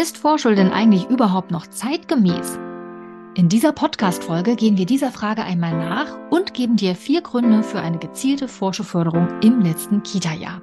Ist Vorschul denn eigentlich überhaupt noch zeitgemäß? In dieser Podcast-Folge gehen wir dieser Frage einmal nach und geben dir vier Gründe für eine gezielte Vorschulförderung im letzten Kita-Jahr.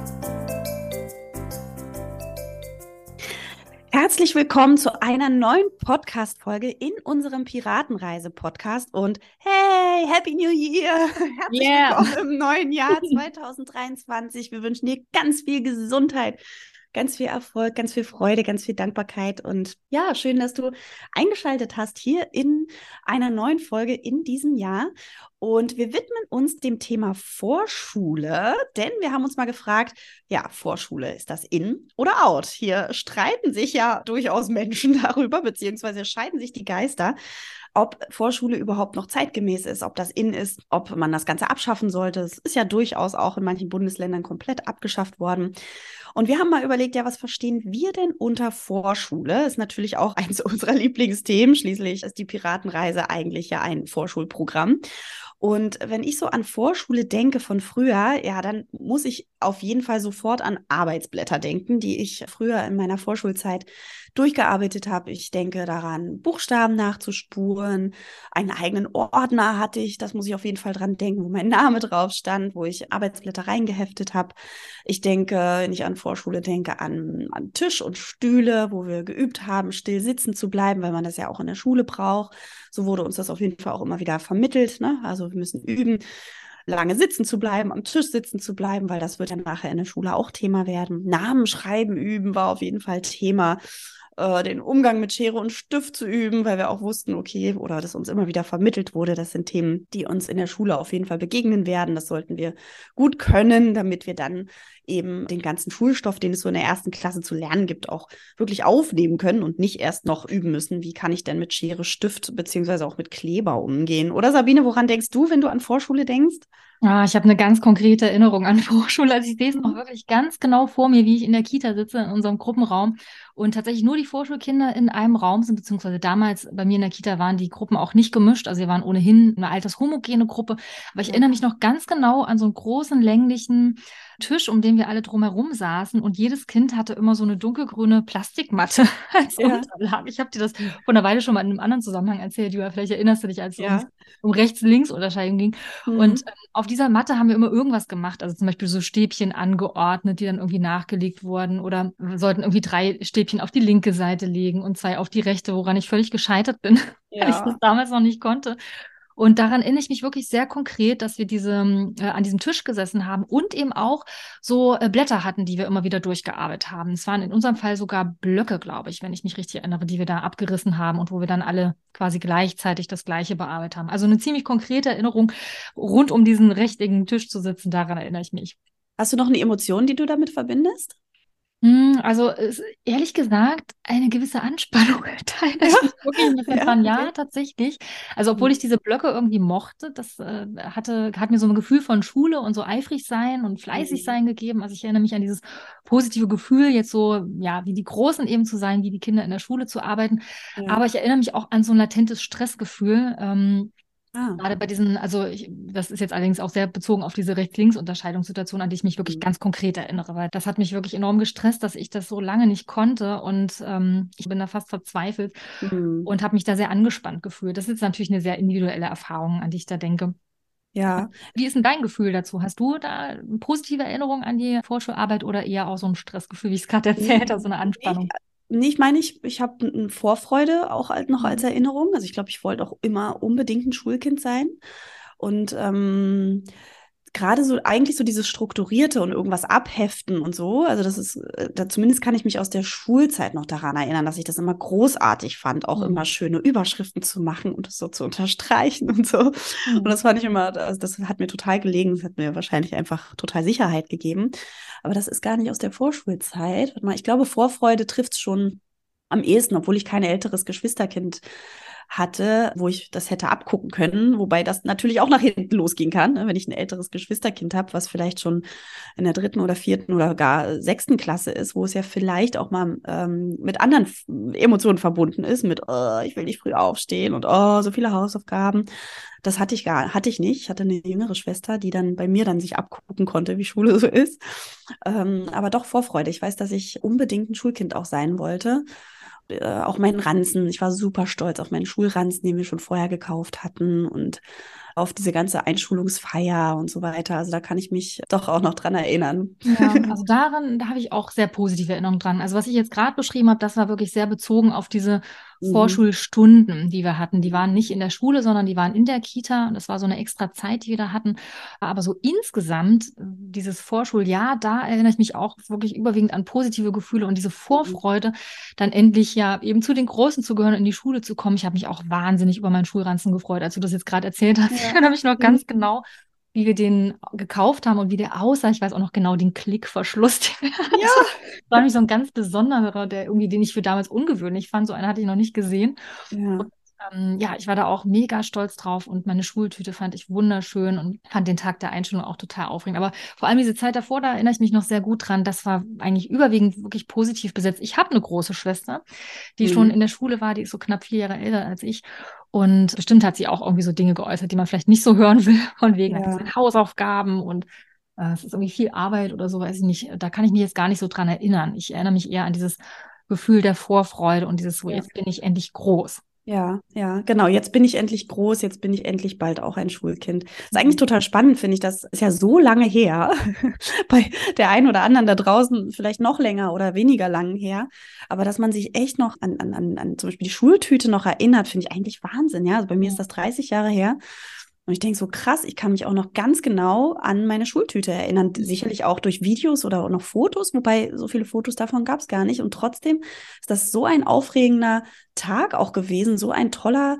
Herzlich willkommen zu einer neuen Podcast-Folge in unserem Piratenreise-Podcast. Und hey, Happy New Year! Herzlich yeah. willkommen im neuen Jahr 2023. Wir wünschen dir ganz viel Gesundheit, ganz viel Erfolg, ganz viel Freude, ganz viel Dankbarkeit. Und ja, schön, dass du eingeschaltet hast hier in einer neuen Folge in diesem Jahr. Und wir widmen uns dem Thema Vorschule, denn wir haben uns mal gefragt, ja, Vorschule, ist das in oder out? Hier streiten sich ja durchaus Menschen darüber, beziehungsweise scheiden sich die Geister ob Vorschule überhaupt noch zeitgemäß ist, ob das in ist, ob man das Ganze abschaffen sollte. Es ist ja durchaus auch in manchen Bundesländern komplett abgeschafft worden. Und wir haben mal überlegt, ja, was verstehen wir denn unter Vorschule? Ist natürlich auch eins unserer Lieblingsthemen. Schließlich ist die Piratenreise eigentlich ja ein Vorschulprogramm. Und wenn ich so an Vorschule denke von früher, ja, dann muss ich auf jeden Fall sofort an Arbeitsblätter denken, die ich früher in meiner Vorschulzeit durchgearbeitet habe. Ich denke daran, Buchstaben nachzuspuren. Einen eigenen Ordner hatte ich, das muss ich auf jeden Fall dran denken, wo mein Name drauf stand, wo ich Arbeitsblätter reingeheftet habe. Ich denke, wenn ich an Vorschule denke, an, an Tisch und Stühle, wo wir geübt haben, still sitzen zu bleiben, weil man das ja auch in der Schule braucht. So wurde uns das auf jeden Fall auch immer wieder vermittelt. Ne? Also wir müssen üben, lange sitzen zu bleiben, am Tisch sitzen zu bleiben, weil das wird ja nachher in der Schule auch Thema werden. Namen schreiben üben war auf jeden Fall Thema äh, den Umgang mit Schere und Stift zu üben, weil wir auch wussten, okay, oder das uns immer wieder vermittelt wurde, das sind Themen, die uns in der Schule auf jeden Fall begegnen werden. Das sollten wir gut können, damit wir dann eben den ganzen Schulstoff, den es so in der ersten Klasse zu lernen gibt, auch wirklich aufnehmen können und nicht erst noch üben müssen. Wie kann ich denn mit Schere, Stift beziehungsweise auch mit Kleber umgehen? Oder Sabine, woran denkst du, wenn du an Vorschule denkst? Ja, ich habe eine ganz konkrete Erinnerung an Vorschule. Also ich sehe es noch mhm. wirklich ganz genau vor mir, wie ich in der Kita sitze, in unserem Gruppenraum und tatsächlich nur die Vorschulkinder in einem Raum sind, beziehungsweise damals bei mir in der Kita waren die Gruppen auch nicht gemischt. Also wir waren ohnehin eine altershomogene Gruppe. Aber ich erinnere mich noch ganz genau an so einen großen, länglichen Tisch, um den wir alle drumherum saßen und jedes Kind hatte immer so eine dunkelgrüne Plastikmatte als ja. Unterlage. Ich habe dir das vor einer Weile schon mal in einem anderen Zusammenhang erzählt, Julia, vielleicht erinnerst du dich, als es ja. um Rechts-Links-Unterscheidung ging. Mhm. Und ähm, auf dieser Matte haben wir immer irgendwas gemacht, also zum Beispiel so Stäbchen angeordnet, die dann irgendwie nachgelegt wurden oder sollten irgendwie drei Stäbchen auf die linke Seite legen und zwei auf die rechte, woran ich völlig gescheitert bin, ja. weil ich das damals noch nicht konnte. Und daran erinnere ich mich wirklich sehr konkret, dass wir diese, äh, an diesem Tisch gesessen haben und eben auch so äh, Blätter hatten, die wir immer wieder durchgearbeitet haben. Es waren in unserem Fall sogar Blöcke, glaube ich, wenn ich mich richtig erinnere, die wir da abgerissen haben und wo wir dann alle quasi gleichzeitig das Gleiche bearbeitet haben. Also eine ziemlich konkrete Erinnerung, rund um diesen rechteckigen Tisch zu sitzen, daran erinnere ich mich. Hast du noch eine Emotion, die du damit verbindest? Hm, also ehrlich gesagt, eine gewisse Anspannung teilt ja. ja, dran. Ja, okay. tatsächlich. Also obwohl mhm. ich diese Blöcke irgendwie mochte, das äh, hatte, hat mir so ein Gefühl von Schule und so eifrig sein und fleißig mhm. sein gegeben. Also ich erinnere mich an dieses positive Gefühl, jetzt so, ja, wie die Großen eben zu sein, wie die Kinder in der Schule zu arbeiten. Ja. Aber ich erinnere mich auch an so ein latentes Stressgefühl. Ähm, Ah. Gerade bei diesen, also ich, das ist jetzt allerdings auch sehr bezogen auf diese Rechts-Links-Unterscheidungssituation, an die ich mich wirklich mhm. ganz konkret erinnere, weil das hat mich wirklich enorm gestresst, dass ich das so lange nicht konnte und ähm, ich bin da fast verzweifelt mhm. und habe mich da sehr angespannt gefühlt. Das ist natürlich eine sehr individuelle Erfahrung, an die ich da denke. Ja. Wie ist denn dein Gefühl dazu? Hast du da eine positive Erinnerung an die Vorschularbeit oder eher auch so ein Stressgefühl, wie ich es gerade erzählt habe, so eine Anspannung? Nee, ich meine, ich, ich habe eine Vorfreude auch halt noch als mhm. Erinnerung. Also ich glaube, ich wollte auch immer unbedingt ein Schulkind sein. Und ähm, gerade so eigentlich so dieses Strukturierte und irgendwas abheften und so, also das ist, äh, da, zumindest kann ich mich aus der Schulzeit noch daran erinnern, dass ich das immer großartig fand, auch mhm. immer schöne Überschriften zu machen und das so zu unterstreichen und so. Mhm. Und das fand ich immer, also das hat mir total gelegen, das hat mir wahrscheinlich einfach total Sicherheit gegeben. Aber das ist gar nicht aus der Vorschulzeit. Ich glaube, Vorfreude trifft es schon am ehesten, obwohl ich kein älteres Geschwisterkind hatte, wo ich das hätte abgucken können, wobei das natürlich auch nach hinten losgehen kann, ne? wenn ich ein älteres Geschwisterkind habe, was vielleicht schon in der dritten oder vierten oder gar sechsten Klasse ist, wo es ja vielleicht auch mal ähm, mit anderen Emotionen verbunden ist, mit oh, ich will nicht früh aufstehen und oh, so viele Hausaufgaben. Das hatte ich gar, hatte ich nicht. Ich hatte eine jüngere Schwester, die dann bei mir dann sich abgucken konnte, wie Schule so ist. Ähm, aber doch Vorfreude. Ich weiß, dass ich unbedingt ein Schulkind auch sein wollte äh, auch meinen Ranzen. Ich war super stolz auf meinen Schulranzen, den wir schon vorher gekauft hatten und auf diese ganze Einschulungsfeier und so weiter. Also da kann ich mich doch auch noch dran erinnern. Ja, also daran, da habe ich auch sehr positive Erinnerungen dran. Also was ich jetzt gerade beschrieben habe, das war wirklich sehr bezogen auf diese mhm. Vorschulstunden, die wir hatten. Die waren nicht in der Schule, sondern die waren in der Kita. Und das war so eine extra Zeit, die wir da hatten. Aber so insgesamt, äh, dieses Vorschuljahr, da erinnere ich mich auch wirklich überwiegend an positive Gefühle und diese. Vorfreude, dann endlich ja eben zu den Großen zu gehören, in die Schule zu kommen. Ich habe mich auch wahnsinnig über meinen Schulranzen gefreut, als du das jetzt gerade erzählt hast. Ja. Ich erinnere mich noch ganz mhm. genau, wie wir den gekauft haben und wie der aussah. Ich weiß auch noch genau den Klickverschluss. ja. Das war nämlich so ein ganz besonderer, der irgendwie, den ich für damals ungewöhnlich fand. So einen hatte ich noch nicht gesehen. Ja. Und, ähm, ja, ich war da auch mega stolz drauf und meine Schultüte fand ich wunderschön und fand den Tag der Einstellung auch total aufregend. Aber vor allem diese Zeit davor, da erinnere ich mich noch sehr gut dran. Das war eigentlich überwiegend wirklich positiv besetzt. Ich habe eine große Schwester, die mhm. schon in der Schule war, die ist so knapp vier Jahre älter als ich. Und bestimmt hat sie auch irgendwie so Dinge geäußert, die man vielleicht nicht so hören will, von wegen ja. Hausaufgaben und äh, es ist irgendwie viel Arbeit oder so, weiß ich nicht. Da kann ich mich jetzt gar nicht so dran erinnern. Ich erinnere mich eher an dieses Gefühl der Vorfreude und dieses, so ja. jetzt bin ich endlich groß. Ja, ja, genau. Jetzt bin ich endlich groß, jetzt bin ich endlich bald auch ein Schulkind. Das ist eigentlich total spannend, finde ich. Das ist ja so lange her. Bei der einen oder anderen da draußen vielleicht noch länger oder weniger lang her. Aber dass man sich echt noch an, an, an, an zum Beispiel die Schultüte noch erinnert, finde ich eigentlich Wahnsinn. Ja, also bei mir ist das 30 Jahre her. Und ich denke so krass, ich kann mich auch noch ganz genau an meine Schultüte erinnern. Sicherlich auch durch Videos oder auch noch Fotos, wobei so viele Fotos davon gab es gar nicht. Und trotzdem ist das so ein aufregender Tag auch gewesen, so ein toller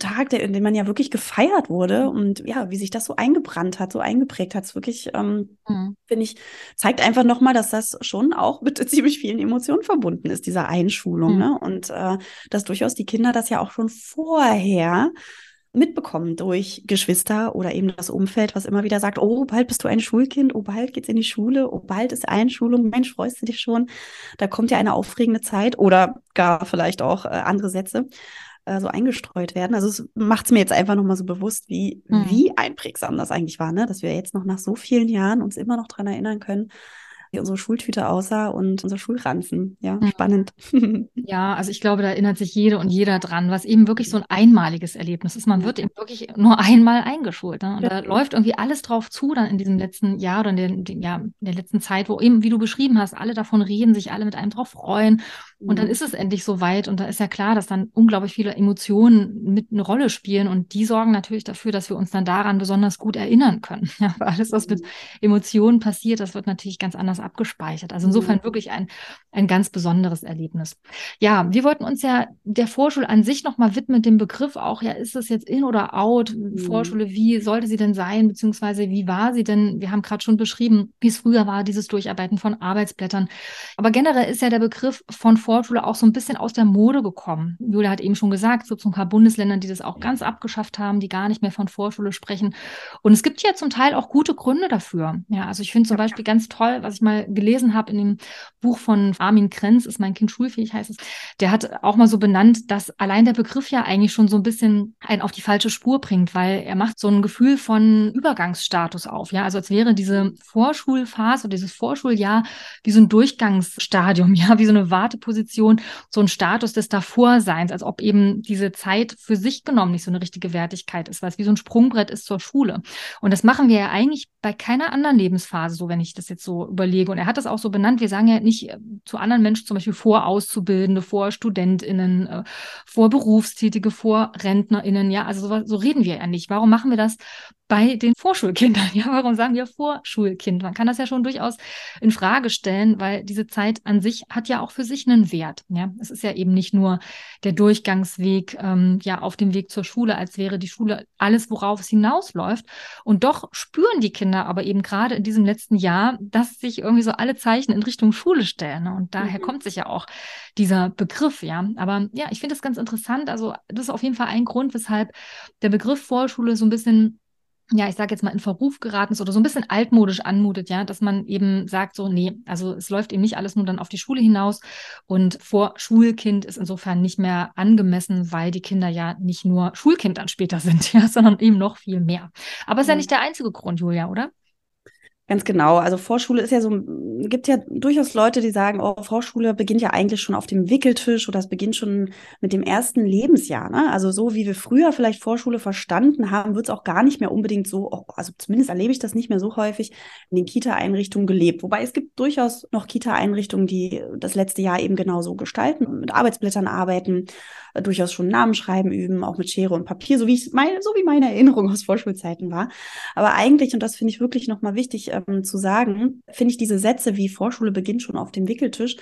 Tag, der, in dem man ja wirklich gefeiert wurde und ja, wie sich das so eingebrannt hat, so eingeprägt hat, ist wirklich, ähm, mhm. finde ich, zeigt einfach nochmal, dass das schon auch mit ziemlich vielen Emotionen verbunden ist, diese Einschulung. Mhm. Ne? Und äh, dass durchaus die Kinder das ja auch schon vorher mitbekommen durch Geschwister oder eben das Umfeld, was immer wieder sagt, oh, bald bist du ein Schulkind, oh, bald geht's in die Schule, oh, bald ist Einschulung, Mensch, freust du dich schon? Da kommt ja eine aufregende Zeit oder gar vielleicht auch äh, andere Sätze äh, so eingestreut werden. Also es macht es mir jetzt einfach nochmal so bewusst, wie, mhm. wie einprägsam das eigentlich war, ne? dass wir jetzt noch nach so vielen Jahren uns immer noch dran erinnern können, wie unsere Schultüte aussah und unser Schulranzen. Ja, mhm. spannend. Ja, also ich glaube, da erinnert sich jede und jeder dran, was eben wirklich so ein einmaliges Erlebnis ist. Man wird eben wirklich nur einmal eingeschult. Ne? Und ja. da läuft irgendwie alles drauf zu, dann in diesem letzten Jahr oder in der, ja, in der letzten Zeit, wo eben, wie du beschrieben hast, alle davon reden, sich alle mit einem drauf freuen. Und dann mhm. ist es endlich soweit und da ist ja klar, dass dann unglaublich viele Emotionen mit eine Rolle spielen und die sorgen natürlich dafür, dass wir uns dann daran besonders gut erinnern können. Ja, alles, was mit mhm. Emotionen passiert, das wird natürlich ganz anders abgespeichert. Also insofern mhm. wirklich ein, ein ganz besonderes Erlebnis. Ja, wir wollten uns ja der Vorschule an sich nochmal widmen, dem Begriff auch, ja, ist das jetzt in oder out? Mhm. Vorschule, wie sollte sie denn sein, beziehungsweise wie war sie denn? Wir haben gerade schon beschrieben, wie es früher war, dieses Durcharbeiten von Arbeitsblättern. Aber generell ist ja der Begriff von Vorschule Vorschule auch so ein bisschen aus der Mode gekommen. Julia hat eben schon gesagt, es gibt so ein paar Bundesländer, die das auch ganz abgeschafft haben, die gar nicht mehr von Vorschule sprechen. Und es gibt ja zum Teil auch gute Gründe dafür. Ja, also ich finde zum Beispiel ganz toll, was ich mal gelesen habe in dem Buch von Armin Krenz, ist mein Kind schulfähig, heißt es. Der hat auch mal so benannt, dass allein der Begriff ja eigentlich schon so ein bisschen einen auf die falsche Spur bringt, weil er macht so ein Gefühl von Übergangsstatus auf. Ja, also als wäre diese Vorschulphase oder dieses Vorschuljahr wie so ein Durchgangsstadium, ja, wie so eine Warteposition Position so ein Status des Davorseins, als ob eben diese Zeit für sich genommen nicht so eine richtige Wertigkeit ist, weil es wie so ein Sprungbrett ist zur Schule. Und das machen wir ja eigentlich bei keiner anderen Lebensphase so, wenn ich das jetzt so überlege. Und er hat das auch so benannt. Wir sagen ja nicht äh, zu anderen Menschen zum Beispiel vor Auszubildende, vor StudentInnen, äh, vor Berufstätige, vor RentnerInnen. Ja, also so, so reden wir ja nicht. Warum machen wir das bei den Vorschulkindern. Ja, warum sagen wir Vorschulkind? Man kann das ja schon durchaus in Frage stellen, weil diese Zeit an sich hat ja auch für sich einen Wert. Ja, es ist ja eben nicht nur der Durchgangsweg, ähm, ja, auf dem Weg zur Schule, als wäre die Schule alles, worauf es hinausläuft. Und doch spüren die Kinder aber eben gerade in diesem letzten Jahr, dass sich irgendwie so alle Zeichen in Richtung Schule stellen. Ne? Und daher mhm. kommt sich ja auch dieser Begriff, ja. Aber ja, ich finde das ganz interessant. Also, das ist auf jeden Fall ein Grund, weshalb der Begriff Vorschule so ein bisschen ja, ich sage jetzt mal, in Verruf geraten ist oder so ein bisschen altmodisch anmutet, ja, dass man eben sagt, so, nee, also es läuft eben nicht alles nur dann auf die Schule hinaus und vor Schulkind ist insofern nicht mehr angemessen, weil die Kinder ja nicht nur Schulkind dann später sind, ja, sondern eben noch viel mehr. Aber es ist ja nicht der einzige Grund, Julia, oder? Ganz genau. Also Vorschule ist ja so, gibt ja durchaus Leute, die sagen, oh, Vorschule beginnt ja eigentlich schon auf dem Wickeltisch oder es beginnt schon mit dem ersten Lebensjahr. Ne? Also so wie wir früher vielleicht Vorschule verstanden haben, wird es auch gar nicht mehr unbedingt so, oh, also zumindest erlebe ich das nicht mehr so häufig in den Kita-Einrichtungen gelebt. Wobei es gibt durchaus noch Kita-Einrichtungen, die das letzte Jahr eben genauso gestalten, mit Arbeitsblättern arbeiten, durchaus schon Namen schreiben üben, auch mit Schere und Papier, so wie ich meine, so wie meine Erinnerung aus Vorschulzeiten war. Aber eigentlich, und das finde ich wirklich nochmal wichtig ähm, zu sagen, finde ich diese Sätze wie Vorschule beginnt schon auf dem Wickeltisch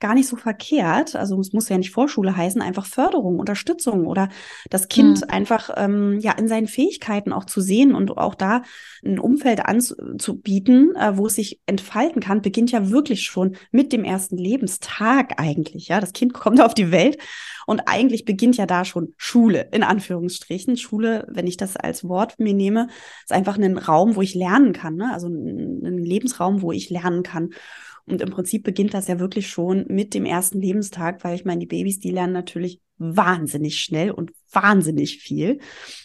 gar nicht so verkehrt. Also es muss ja nicht Vorschule heißen, einfach Förderung, Unterstützung oder das Kind mhm. einfach ähm, ja in seinen Fähigkeiten auch zu sehen und auch da ein Umfeld anzubieten, äh, wo es sich entfalten kann, beginnt ja wirklich schon mit dem ersten Lebenstag eigentlich. Ja, das Kind kommt auf die Welt und eigentlich beginnt ja da schon Schule, in Anführungsstrichen. Schule, wenn ich das als Wort mir nehme, ist einfach ein Raum, wo ich lernen kann. Ne? Also ein, ein Lebensraum, wo ich lernen kann. Und im Prinzip beginnt das ja wirklich schon mit dem ersten Lebenstag, weil ich meine, die Babys, die lernen natürlich wahnsinnig schnell und wahnsinnig viel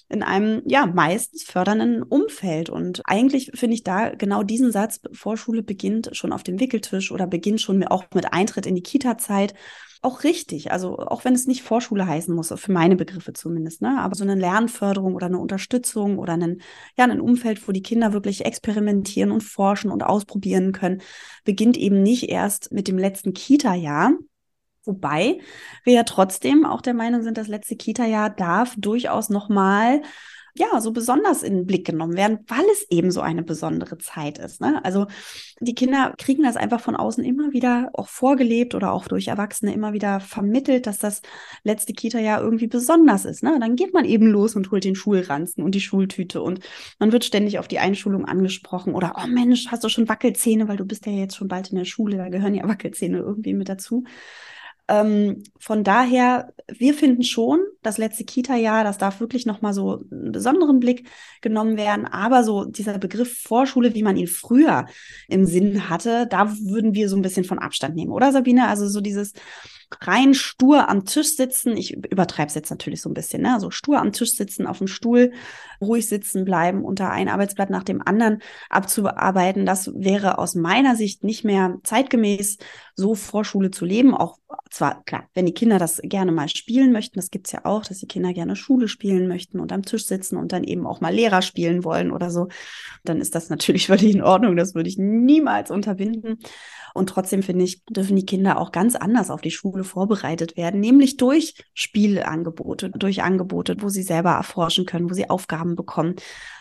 in einem, ja, meistens fördernden Umfeld. Und eigentlich finde ich da genau diesen Satz, Vorschule beginnt schon auf dem Wickeltisch oder beginnt schon auch mit Eintritt in die Kita-Zeit auch richtig. Also auch wenn es nicht Vorschule heißen muss, für meine Begriffe zumindest, ne? Aber so eine Lernförderung oder eine Unterstützung oder einen, ja, ein Umfeld, wo die Kinder wirklich experimentieren und forschen und ausprobieren können, beginnt eben nicht erst mit dem letzten Kita-Jahr, Wobei wir ja trotzdem auch der Meinung sind, das letzte Kita-Jahr darf durchaus nochmal ja, so besonders in den Blick genommen werden, weil es eben so eine besondere Zeit ist. Ne? Also die Kinder kriegen das einfach von außen immer wieder auch vorgelebt oder auch durch Erwachsene immer wieder vermittelt, dass das letzte Kita-Jahr irgendwie besonders ist. Ne? Dann geht man eben los und holt den Schulranzen und die Schultüte und man wird ständig auf die Einschulung angesprochen oder, oh Mensch, hast du schon Wackelzähne, weil du bist ja jetzt schon bald in der Schule, da gehören ja Wackelzähne irgendwie mit dazu. Ähm, von daher, wir finden schon, das letzte Kita-Jahr, das darf wirklich nochmal so einen besonderen Blick genommen werden. Aber so dieser Begriff Vorschule, wie man ihn früher im Sinn hatte, da würden wir so ein bisschen von Abstand nehmen, oder Sabine? Also so dieses, rein stur am Tisch sitzen. Ich übertreibe es jetzt natürlich so ein bisschen, ne? Also stur am Tisch sitzen, auf dem Stuhl, ruhig sitzen bleiben, unter ein Arbeitsblatt nach dem anderen abzuarbeiten. Das wäre aus meiner Sicht nicht mehr zeitgemäß, so Vorschule zu leben. Auch zwar, klar, wenn die Kinder das gerne mal spielen möchten, das gibt's ja auch, dass die Kinder gerne Schule spielen möchten und am Tisch sitzen und dann eben auch mal Lehrer spielen wollen oder so, dann ist das natürlich völlig in Ordnung. Das würde ich niemals unterbinden. Und trotzdem finde ich, dürfen die Kinder auch ganz anders auf die Schule vorbereitet werden, nämlich durch Spielangebote, durch Angebote, wo sie selber erforschen können, wo sie Aufgaben bekommen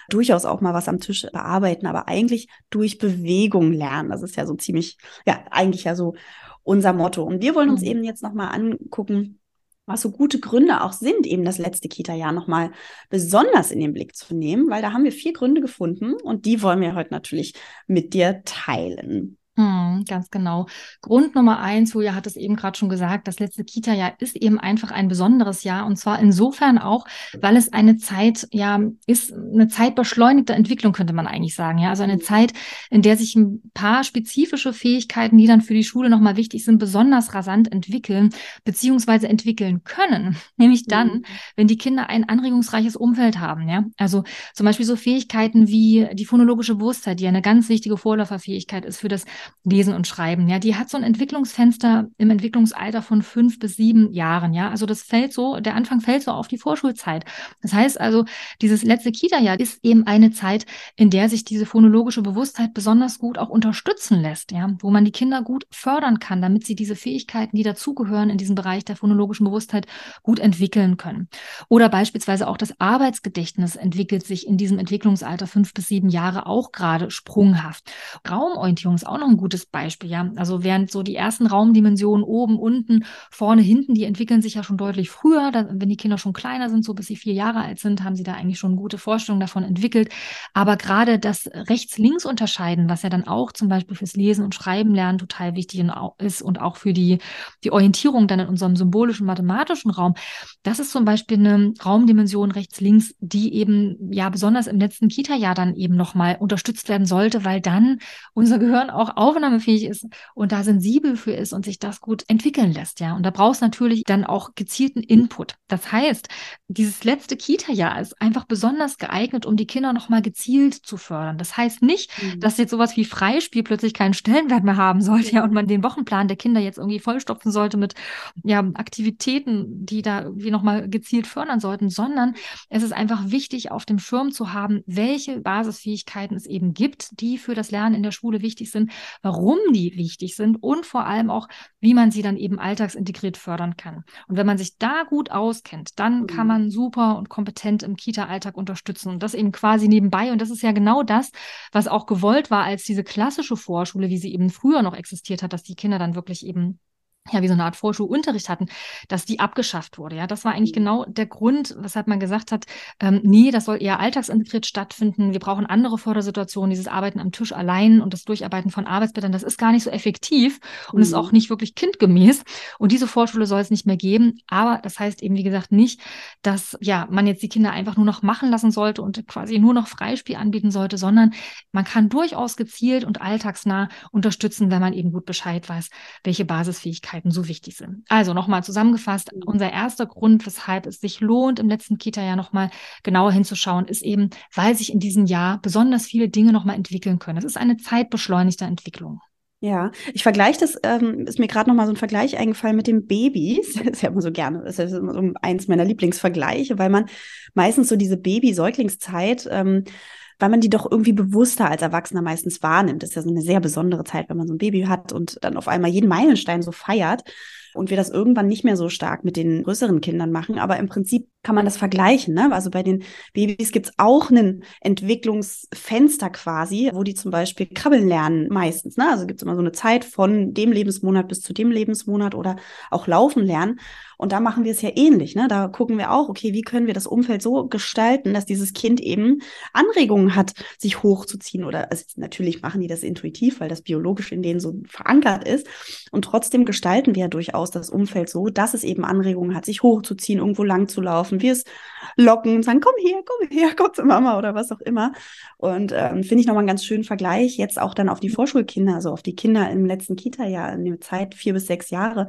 durchaus auch mal was am Tisch bearbeiten, aber eigentlich durch Bewegung lernen. Das ist ja so ziemlich, ja, eigentlich ja so unser Motto. Und wir wollen uns mhm. eben jetzt nochmal angucken, was so gute Gründe auch sind, eben das letzte Kita-Jahr nochmal besonders in den Blick zu nehmen, weil da haben wir vier Gründe gefunden und die wollen wir heute natürlich mit dir teilen. Hm, ganz genau. Grund Nummer eins, Julia hat es eben gerade schon gesagt, das letzte Kita-Jahr ist eben einfach ein besonderes Jahr und zwar insofern auch, weil es eine Zeit, ja, ist eine Zeit beschleunigter Entwicklung, könnte man eigentlich sagen. Ja, also eine mhm. Zeit, in der sich ein paar spezifische Fähigkeiten, die dann für die Schule nochmal wichtig sind, besonders rasant entwickeln, beziehungsweise entwickeln können. Nämlich dann, mhm. wenn die Kinder ein anregungsreiches Umfeld haben. Ja, also zum Beispiel so Fähigkeiten wie die phonologische Bewusstheit, die eine ganz wichtige Vorläuferfähigkeit ist für das Lesen und Schreiben. Ja, die hat so ein Entwicklungsfenster im Entwicklungsalter von fünf bis sieben Jahren. Ja, also das fällt so, der Anfang fällt so auf die Vorschulzeit. Das heißt also, dieses letzte Kita-Jahr ist eben eine Zeit, in der sich diese phonologische Bewusstheit besonders gut auch unterstützen lässt. Ja, wo man die Kinder gut fördern kann, damit sie diese Fähigkeiten, die dazugehören in diesem Bereich der phonologischen Bewusstheit, gut entwickeln können. Oder beispielsweise auch das Arbeitsgedächtnis entwickelt sich in diesem Entwicklungsalter fünf bis sieben Jahre auch gerade sprunghaft. Raumorientierung ist auch noch ein gutes Beispiel, ja. Also während so die ersten Raumdimensionen oben, unten, vorne, hinten, die entwickeln sich ja schon deutlich früher. Da, wenn die Kinder schon kleiner sind, so bis sie vier Jahre alt sind, haben sie da eigentlich schon gute Vorstellungen davon entwickelt. Aber gerade das Rechts-Links unterscheiden, was ja dann auch zum Beispiel fürs Lesen und Schreiben lernen total wichtig ist und auch für die, die Orientierung dann in unserem symbolischen mathematischen Raum, das ist zum Beispiel eine Raumdimension rechts-links, die eben ja besonders im letzten Kita-Jahr dann eben nochmal unterstützt werden sollte, weil dann unser Gehirn auch aufnahmefähig ist und da sensibel für ist und sich das gut entwickeln lässt, ja. Und da brauchst natürlich dann auch gezielten Input. Das heißt, dieses letzte Kita-Jahr ist einfach besonders geeignet, um die Kinder nochmal gezielt zu fördern. Das heißt nicht, mhm. dass jetzt sowas wie Freispiel plötzlich keinen Stellenwert mehr haben sollte, ja, und man den Wochenplan der Kinder jetzt irgendwie vollstopfen sollte mit ja, Aktivitäten, die da irgendwie nochmal gezielt fördern sollten, sondern es ist einfach wichtig, auf dem Schirm zu haben, welche Basisfähigkeiten es eben gibt, die für das Lernen in der Schule wichtig sind, warum die wichtig sind und vor allem auch, wie man sie dann eben alltagsintegriert fördern kann. Und wenn man sich da gut auskennt, dann kann mhm. man super und kompetent im Kita-Alltag unterstützen und das eben quasi nebenbei. Und das ist ja genau das, was auch gewollt war als diese klassische Vorschule, wie sie eben früher noch existiert hat, dass die Kinder dann wirklich eben ja, wie so eine Art Vorschulunterricht hatten, dass die abgeschafft wurde. Ja, das war eigentlich mhm. genau der Grund, weshalb man gesagt hat, ähm, nee, das soll eher alltagsintegriert stattfinden. Wir brauchen andere Fördersituationen, dieses Arbeiten am Tisch allein und das Durcharbeiten von Arbeitsblättern, das ist gar nicht so effektiv und mhm. ist auch nicht wirklich kindgemäß. Und diese Vorschule soll es nicht mehr geben. Aber das heißt eben, wie gesagt, nicht, dass ja man jetzt die Kinder einfach nur noch machen lassen sollte und quasi nur noch Freispiel anbieten sollte, sondern man kann durchaus gezielt und alltagsnah unterstützen, wenn man eben gut Bescheid weiß, welche Basisfähigkeiten Fähigkeiten so wichtig sind. Also nochmal zusammengefasst, mhm. unser erster Grund, weshalb es sich lohnt, im letzten Kita-Jahr nochmal genauer hinzuschauen, ist eben, weil sich in diesem Jahr besonders viele Dinge nochmal entwickeln können. Es ist eine zeitbeschleunigte Entwicklung. Ja, ich vergleiche das, ähm, ist mir gerade noch mal so ein Vergleich eingefallen mit den Babys. Das ist ja immer so gerne, das ist immer so eins meiner Lieblingsvergleiche, weil man meistens so diese Baby-Säuglingszeit ähm, weil man die doch irgendwie bewusster als Erwachsener meistens wahrnimmt. Das ist ja so eine sehr besondere Zeit, wenn man so ein Baby hat und dann auf einmal jeden Meilenstein so feiert und wir das irgendwann nicht mehr so stark mit den größeren Kindern machen. Aber im Prinzip kann man das vergleichen. Ne? Also bei den Babys gibt es auch ein Entwicklungsfenster quasi, wo die zum Beispiel krabbeln lernen meistens. Ne? Also gibt es immer so eine Zeit von dem Lebensmonat bis zu dem Lebensmonat oder auch laufen lernen. Und da machen wir es ja ähnlich. Ne? Da gucken wir auch, okay, wie können wir das Umfeld so gestalten, dass dieses Kind eben Anregungen hat, sich hochzuziehen. Oder also natürlich machen die das intuitiv, weil das biologisch in denen so verankert ist. Und trotzdem gestalten wir ja durchaus das Umfeld so, dass es eben Anregungen hat, sich hochzuziehen, irgendwo lang zu laufen. Wir es locken und sagen, komm her, komm her, komm zu Mama oder was auch immer. Und ähm, finde ich nochmal einen ganz schönen Vergleich jetzt auch dann auf die Vorschulkinder, also auf die Kinder im letzten Kita-Jahr, in der Zeit vier bis sechs Jahre,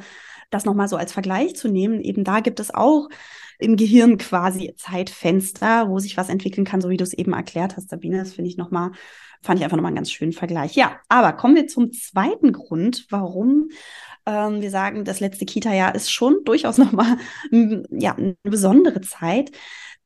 das nochmal so als Vergleich zu nehmen. Eben da gibt es auch im Gehirn quasi Zeitfenster, wo sich was entwickeln kann, so wie du es eben erklärt hast, Sabine. Das finde ich nochmal, fand ich einfach nochmal einen ganz schönen Vergleich. Ja, aber kommen wir zum zweiten Grund, warum ähm, wir sagen, das letzte Kita-Jahr ist schon durchaus nochmal ja, eine besondere Zeit.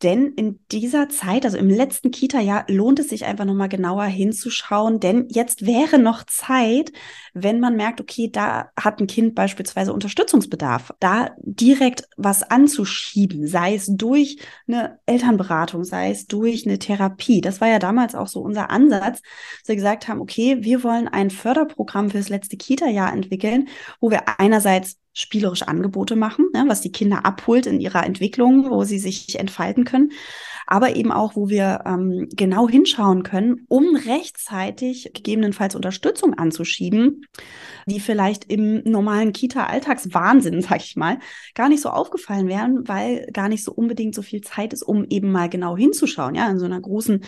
Denn in dieser Zeit, also im letzten Kita-Jahr, lohnt es sich einfach nochmal genauer hinzuschauen, denn jetzt wäre noch Zeit, wenn man merkt, okay, da hat ein Kind beispielsweise Unterstützungsbedarf, da direkt was anzuschieben, sei es durch eine Elternberatung, sei es durch eine Therapie. Das war ja damals auch so unser Ansatz, dass wir gesagt haben, okay, wir wollen ein Förderprogramm für das letzte Kita-Jahr entwickeln, wo wir einerseits spielerische Angebote machen, ne, was die Kinder abholt in ihrer Entwicklung, wo sie sich entfalten können, aber eben auch, wo wir ähm, genau hinschauen können, um rechtzeitig gegebenenfalls Unterstützung anzuschieben, die vielleicht im normalen Kita-Alltagswahnsinn, sag ich mal, gar nicht so aufgefallen wären, weil gar nicht so unbedingt so viel Zeit ist, um eben mal genau hinzuschauen, ja, in so einer großen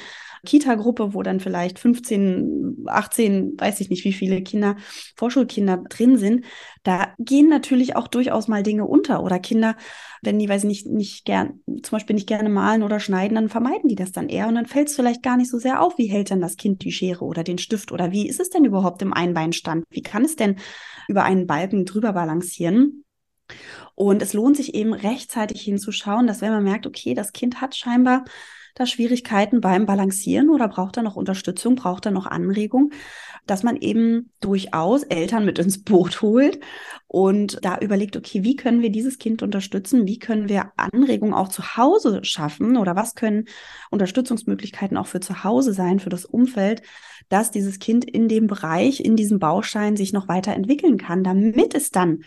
Kita-Gruppe, wo dann vielleicht 15, 18, weiß ich nicht, wie viele Kinder, Vorschulkinder drin sind, da gehen natürlich auch durchaus mal Dinge unter oder Kinder, wenn die, weiß ich nicht, nicht gern, zum Beispiel nicht gerne malen oder schneiden, dann vermeiden die das dann eher und dann fällt es vielleicht gar nicht so sehr auf, wie hält denn das Kind die Schere oder den Stift oder wie ist es denn überhaupt im Einbeinstand? Wie kann es denn über einen Balken drüber balancieren? Und es lohnt sich eben rechtzeitig hinzuschauen, dass wenn man merkt, okay, das Kind hat scheinbar da Schwierigkeiten beim Balancieren oder braucht er noch Unterstützung, braucht er noch Anregung, dass man eben durchaus Eltern mit ins Boot holt und da überlegt, okay, wie können wir dieses Kind unterstützen? Wie können wir Anregungen auch zu Hause schaffen oder was können Unterstützungsmöglichkeiten auch für zu Hause sein, für das Umfeld, dass dieses Kind in dem Bereich, in diesem Baustein sich noch weiterentwickeln kann, damit es dann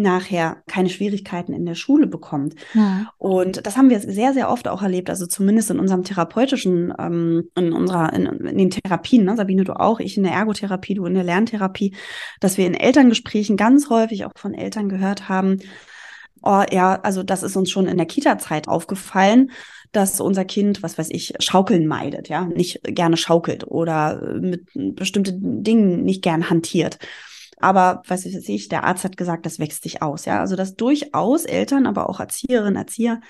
nachher keine Schwierigkeiten in der Schule bekommt. Ja. Und das haben wir sehr, sehr oft auch erlebt, also zumindest in unserem therapeutischen, ähm, in unserer, in, in den Therapien, ne? Sabine, du auch, ich in der Ergotherapie, du in der Lerntherapie, dass wir in Elterngesprächen ganz häufig auch von Eltern gehört haben, oh ja, also das ist uns schon in der Kita-Zeit aufgefallen, dass unser Kind, was weiß ich, Schaukeln meidet, ja, nicht gerne schaukelt oder mit bestimmten Dingen nicht gern hantiert. Aber was weiß ich, der Arzt hat gesagt, das wächst sich aus. Ja, also dass durchaus Eltern, aber auch Erzieherinnen, Erzieher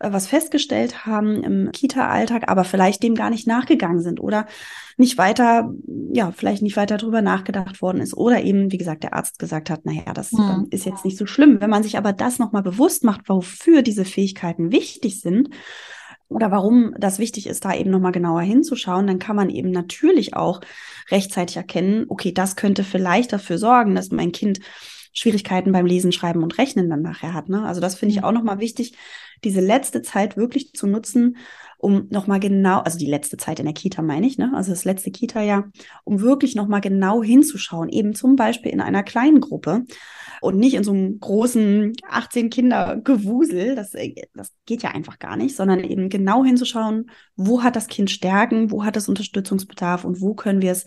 äh, was festgestellt haben im Kita-Alltag, aber vielleicht dem gar nicht nachgegangen sind oder nicht weiter, ja, vielleicht nicht weiter drüber nachgedacht worden ist oder eben, wie gesagt, der Arzt gesagt hat, naja, das mhm. ist jetzt nicht so schlimm. Wenn man sich aber das nochmal bewusst macht, wofür diese Fähigkeiten wichtig sind, oder warum das wichtig ist, da eben nochmal genauer hinzuschauen, dann kann man eben natürlich auch rechtzeitig erkennen, okay, das könnte vielleicht dafür sorgen, dass mein Kind Schwierigkeiten beim Lesen, Schreiben und Rechnen dann nachher hat. Ne? Also das finde ich auch nochmal wichtig, diese letzte Zeit wirklich zu nutzen, um nochmal genau, also die letzte Zeit in der Kita meine ich, ne? also das letzte Kita-Jahr, um wirklich nochmal genau hinzuschauen, eben zum Beispiel in einer kleinen Gruppe und nicht in so einem großen 18 Kinder Gewusel, das, äh, das geht ja einfach gar nicht, sondern eben genau hinzuschauen, wo hat das Kind Stärken, wo hat es Unterstützungsbedarf und wo können wir es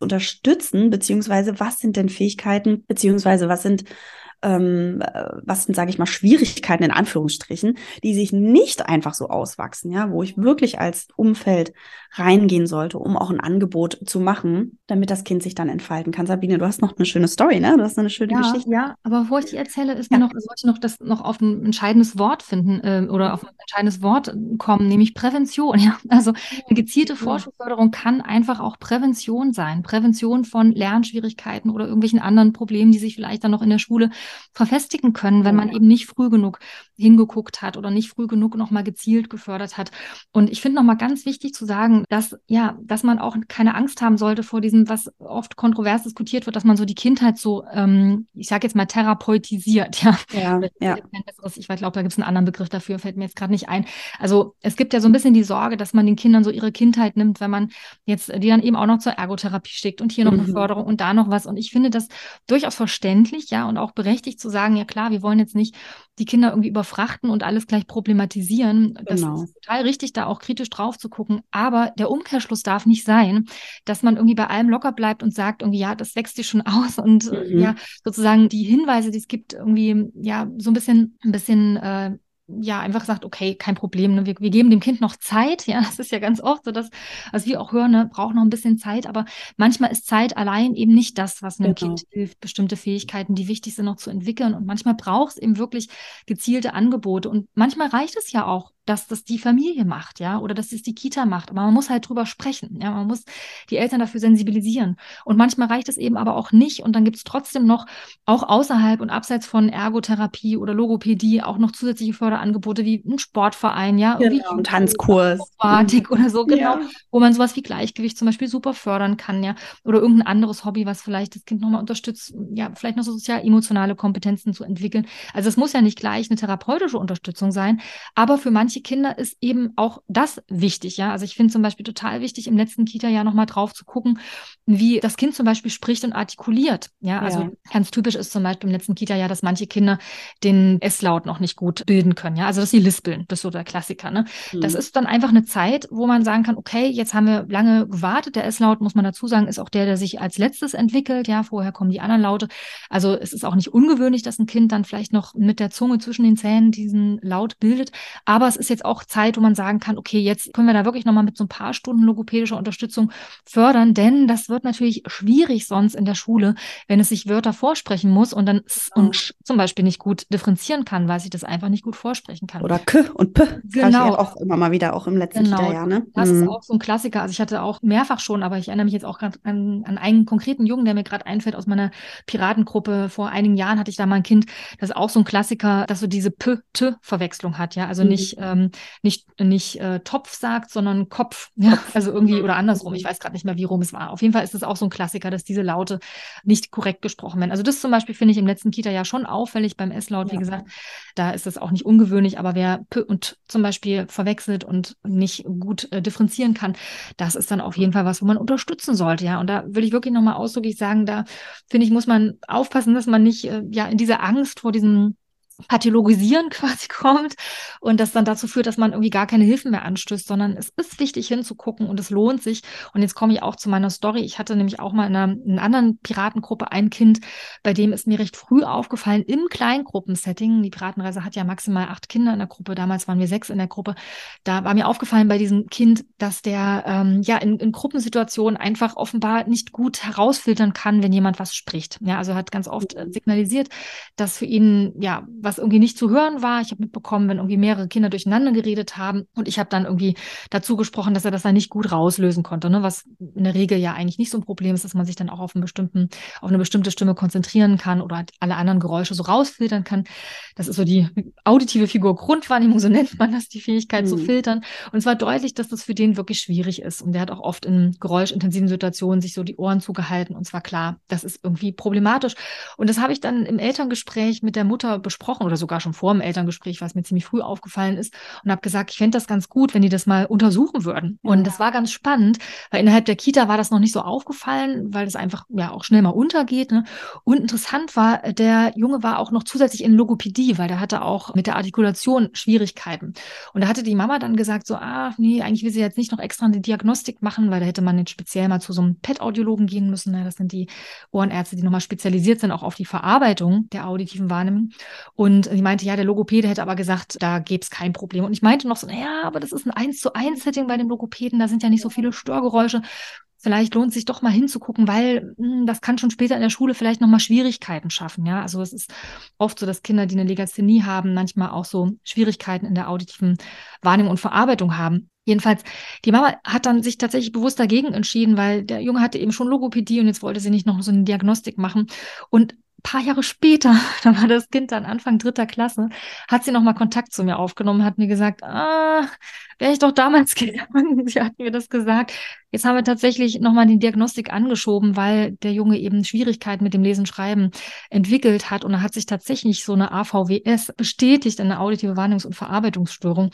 unterstützen, beziehungsweise was sind denn Fähigkeiten, beziehungsweise was sind ähm, äh, was sind, sage ich mal, Schwierigkeiten in Anführungsstrichen, die sich nicht einfach so auswachsen, ja, wo ich wirklich als Umfeld reingehen sollte, um auch ein Angebot zu machen, damit das Kind sich dann entfalten kann. Sabine, du hast noch eine schöne Story, ne? Du hast eine schöne ja, Geschichte. Ja, aber bevor ich die erzähle, ist ja. mir noch, sollte ich noch das noch auf ein entscheidendes Wort finden äh, oder auf ein entscheidendes Wort kommen, nämlich Prävention. Ja, also eine gezielte Forschungsförderung kann einfach auch Prävention sein, Prävention von Lernschwierigkeiten oder irgendwelchen anderen Problemen, die sich vielleicht dann noch in der Schule verfestigen können, wenn man eben nicht früh genug hingeguckt hat oder nicht früh genug nochmal gezielt gefördert hat. Und ich finde nochmal ganz wichtig zu sagen, dass, ja, dass man auch keine Angst haben sollte vor diesem, was oft kontrovers diskutiert wird, dass man so die Kindheit so, ähm, ich sage jetzt mal, therapeutisiert. Ja, ja. ja. Ich glaube, da gibt es einen anderen Begriff dafür, fällt mir jetzt gerade nicht ein. Also es gibt ja so ein bisschen die Sorge, dass man den Kindern so ihre Kindheit nimmt, wenn man jetzt die dann eben auch noch zur Ergotherapie schickt und hier noch mhm. eine Förderung und da noch was. Und ich finde das durchaus verständlich, ja, und auch berechtigt zu sagen, ja klar, wir wollen jetzt nicht die Kinder irgendwie überfrachten und alles gleich problematisieren. Das genau. ist total richtig, da auch kritisch drauf zu gucken. Aber der Umkehrschluss darf nicht sein, dass man irgendwie bei allem locker bleibt und sagt irgendwie, ja, das wächst dir schon aus und äh, mhm. ja, sozusagen die Hinweise, die es gibt, irgendwie, ja, so ein bisschen, ein bisschen äh, ja einfach sagt, okay, kein Problem, ne? wir, wir geben dem Kind noch Zeit. Ja, das ist ja ganz oft so, dass, was wir auch hören, ne, braucht noch ein bisschen Zeit, aber manchmal ist Zeit allein eben nicht das, was einem genau. Kind hilft, bestimmte Fähigkeiten, die wichtig sind, noch zu entwickeln. Und manchmal braucht es eben wirklich gezielte Angebote. Und manchmal reicht es ja auch, dass das die Familie macht, ja, oder dass es die Kita macht. Aber man muss halt drüber sprechen, ja, man muss die Eltern dafür sensibilisieren. Und manchmal reicht es eben aber auch nicht. Und dann gibt es trotzdem noch, auch außerhalb und abseits von Ergotherapie oder Logopädie, auch noch zusätzliche Förderangebote wie ein Sportverein, ja, genau, ein Tanzkurs, Akrobatik oder so, genau, ja. wo man sowas wie Gleichgewicht zum Beispiel super fördern kann, ja, oder irgendein anderes Hobby, was vielleicht das Kind nochmal unterstützt, ja, vielleicht noch so sozial-emotionale Kompetenzen zu entwickeln. Also es muss ja nicht gleich eine therapeutische Unterstützung sein, aber für manche manche Kinder ist eben auch das wichtig, ja. Also ich finde zum Beispiel total wichtig, im letzten Kita-Jahr nochmal drauf zu gucken, wie das Kind zum Beispiel spricht und artikuliert. Ja, also ja. ganz typisch ist zum Beispiel im letzten Kita-Jahr, dass manche Kinder den S-Laut noch nicht gut bilden können. Kann. Ja, also dass sie lispeln, das ist so der Klassiker. Ne? Mhm. Das ist dann einfach eine Zeit, wo man sagen kann, okay, jetzt haben wir lange gewartet. Der S-Laut, muss man dazu sagen, ist auch der, der sich als letztes entwickelt. Ja, vorher kommen die anderen Laute. Also es ist auch nicht ungewöhnlich, dass ein Kind dann vielleicht noch mit der Zunge zwischen den Zähnen diesen Laut bildet. Aber es ist jetzt auch Zeit, wo man sagen kann, okay, jetzt können wir da wirklich nochmal mit so ein paar Stunden logopädischer Unterstützung fördern, denn das wird natürlich schwierig sonst in der Schule, wenn es sich Wörter vorsprechen muss und dann und Sch zum Beispiel nicht gut differenzieren kann, weil sich das einfach nicht gut vorsprechen kann. Oder K und P. Genau. Ja auch immer mal wieder, auch im letzten genau. Kita-Jahr. Ne? Das mhm. ist auch so ein Klassiker. Also ich hatte auch mehrfach schon, aber ich erinnere mich jetzt auch gerade an, an einen konkreten Jungen, der mir gerade einfällt aus meiner Piratengruppe. Vor einigen Jahren hatte ich da mal ein Kind, das ist auch so ein Klassiker, dass so diese P-T-Verwechslung hat. Ja, also mhm. nicht, ähm, nicht, nicht äh, Topf sagt, sondern Kopf. Ja? Also irgendwie oder andersrum. Ich weiß gerade nicht mehr, wie rum es war. Auf jeden Fall ist es auch so ein Klassiker, dass diese Laute nicht korrekt gesprochen werden. Also das zum Beispiel finde ich im letzten Kita-Jahr schon auffällig beim S-Laut. Ja. Wie gesagt, da ist es auch nicht ungewöhnlich, aber wer P und zum Beispiel verwechselt und nicht gut äh, differenzieren kann, das ist dann auf jeden Fall was, wo man unterstützen sollte. Ja, und da will ich wirklich nochmal ausdrücklich sagen, da finde ich, muss man aufpassen, dass man nicht äh, ja in diese Angst vor diesem Pathologisieren quasi kommt und das dann dazu führt, dass man irgendwie gar keine Hilfen mehr anstößt, sondern es ist wichtig hinzugucken und es lohnt sich. Und jetzt komme ich auch zu meiner Story. Ich hatte nämlich auch mal in einer, in einer anderen Piratengruppe ein Kind, bei dem ist mir recht früh aufgefallen im Kleingruppensetting. Die Piratenreise hat ja maximal acht Kinder in der Gruppe. Damals waren wir sechs in der Gruppe. Da war mir aufgefallen bei diesem Kind, dass der ähm, ja in, in Gruppensituationen einfach offenbar nicht gut herausfiltern kann, wenn jemand was spricht. Ja, also hat ganz oft äh, signalisiert, dass für ihn ja was irgendwie nicht zu hören war. Ich habe mitbekommen, wenn irgendwie mehrere Kinder durcheinander geredet haben und ich habe dann irgendwie dazu gesprochen, dass er das dann nicht gut rauslösen konnte, ne? was in der Regel ja eigentlich nicht so ein Problem ist, dass man sich dann auch auf, einen bestimmten, auf eine bestimmte Stimme konzentrieren kann oder halt alle anderen Geräusche so rausfiltern kann. Das ist so die auditive Figur Grundwahrnehmung, so nennt man das, die Fähigkeit mhm. zu filtern. Und es war deutlich, dass das für den wirklich schwierig ist. Und der hat auch oft in geräuschintensiven Situationen sich so die Ohren zugehalten. Und zwar klar, das ist irgendwie problematisch. Und das habe ich dann im Elterngespräch mit der Mutter besprochen besprochen oder sogar schon vor dem Elterngespräch, was mir ziemlich früh aufgefallen ist und habe gesagt, ich fände das ganz gut, wenn die das mal untersuchen würden. Und ja. das war ganz spannend, weil innerhalb der Kita war das noch nicht so aufgefallen, weil das einfach ja auch schnell mal untergeht. Ne? Und interessant war, der Junge war auch noch zusätzlich in Logopädie, weil der hatte auch mit der Artikulation Schwierigkeiten. Und da hatte die Mama dann gesagt, so, ah, nee, eigentlich will sie jetzt nicht noch extra eine Diagnostik machen, weil da hätte man jetzt speziell mal zu so einem PET-Audiologen gehen müssen. Ne? Das sind die Ohrenärzte, die nochmal spezialisiert sind, auch auf die Verarbeitung der auditiven Wahrnehmung. Und sie meinte, ja, der Logopäde hätte aber gesagt, da gäbe es kein Problem. Und ich meinte noch so, naja, aber das ist ein eins zu eins Setting bei dem Logopäden, da sind ja nicht so viele Störgeräusche. Vielleicht lohnt es sich doch mal hinzugucken, weil hm, das kann schon später in der Schule vielleicht nochmal Schwierigkeiten schaffen. Ja, also es ist oft so, dass Kinder, die eine Legasthenie haben, manchmal auch so Schwierigkeiten in der auditiven Wahrnehmung und Verarbeitung haben. Jedenfalls, die Mama hat dann sich tatsächlich bewusst dagegen entschieden, weil der Junge hatte eben schon Logopädie und jetzt wollte sie nicht noch so eine Diagnostik machen. Und paar Jahre später, da war das Kind dann Anfang dritter Klasse, hat sie nochmal Kontakt zu mir aufgenommen, hat mir gesagt, ah, wäre ich doch damals gegangen. Sie hat mir das gesagt. Jetzt haben wir tatsächlich nochmal die Diagnostik angeschoben, weil der Junge eben Schwierigkeiten mit dem Lesen, Schreiben entwickelt hat. Und da hat sich tatsächlich so eine AVWS bestätigt, eine auditive Wahrnehmungs- und Verarbeitungsstörung.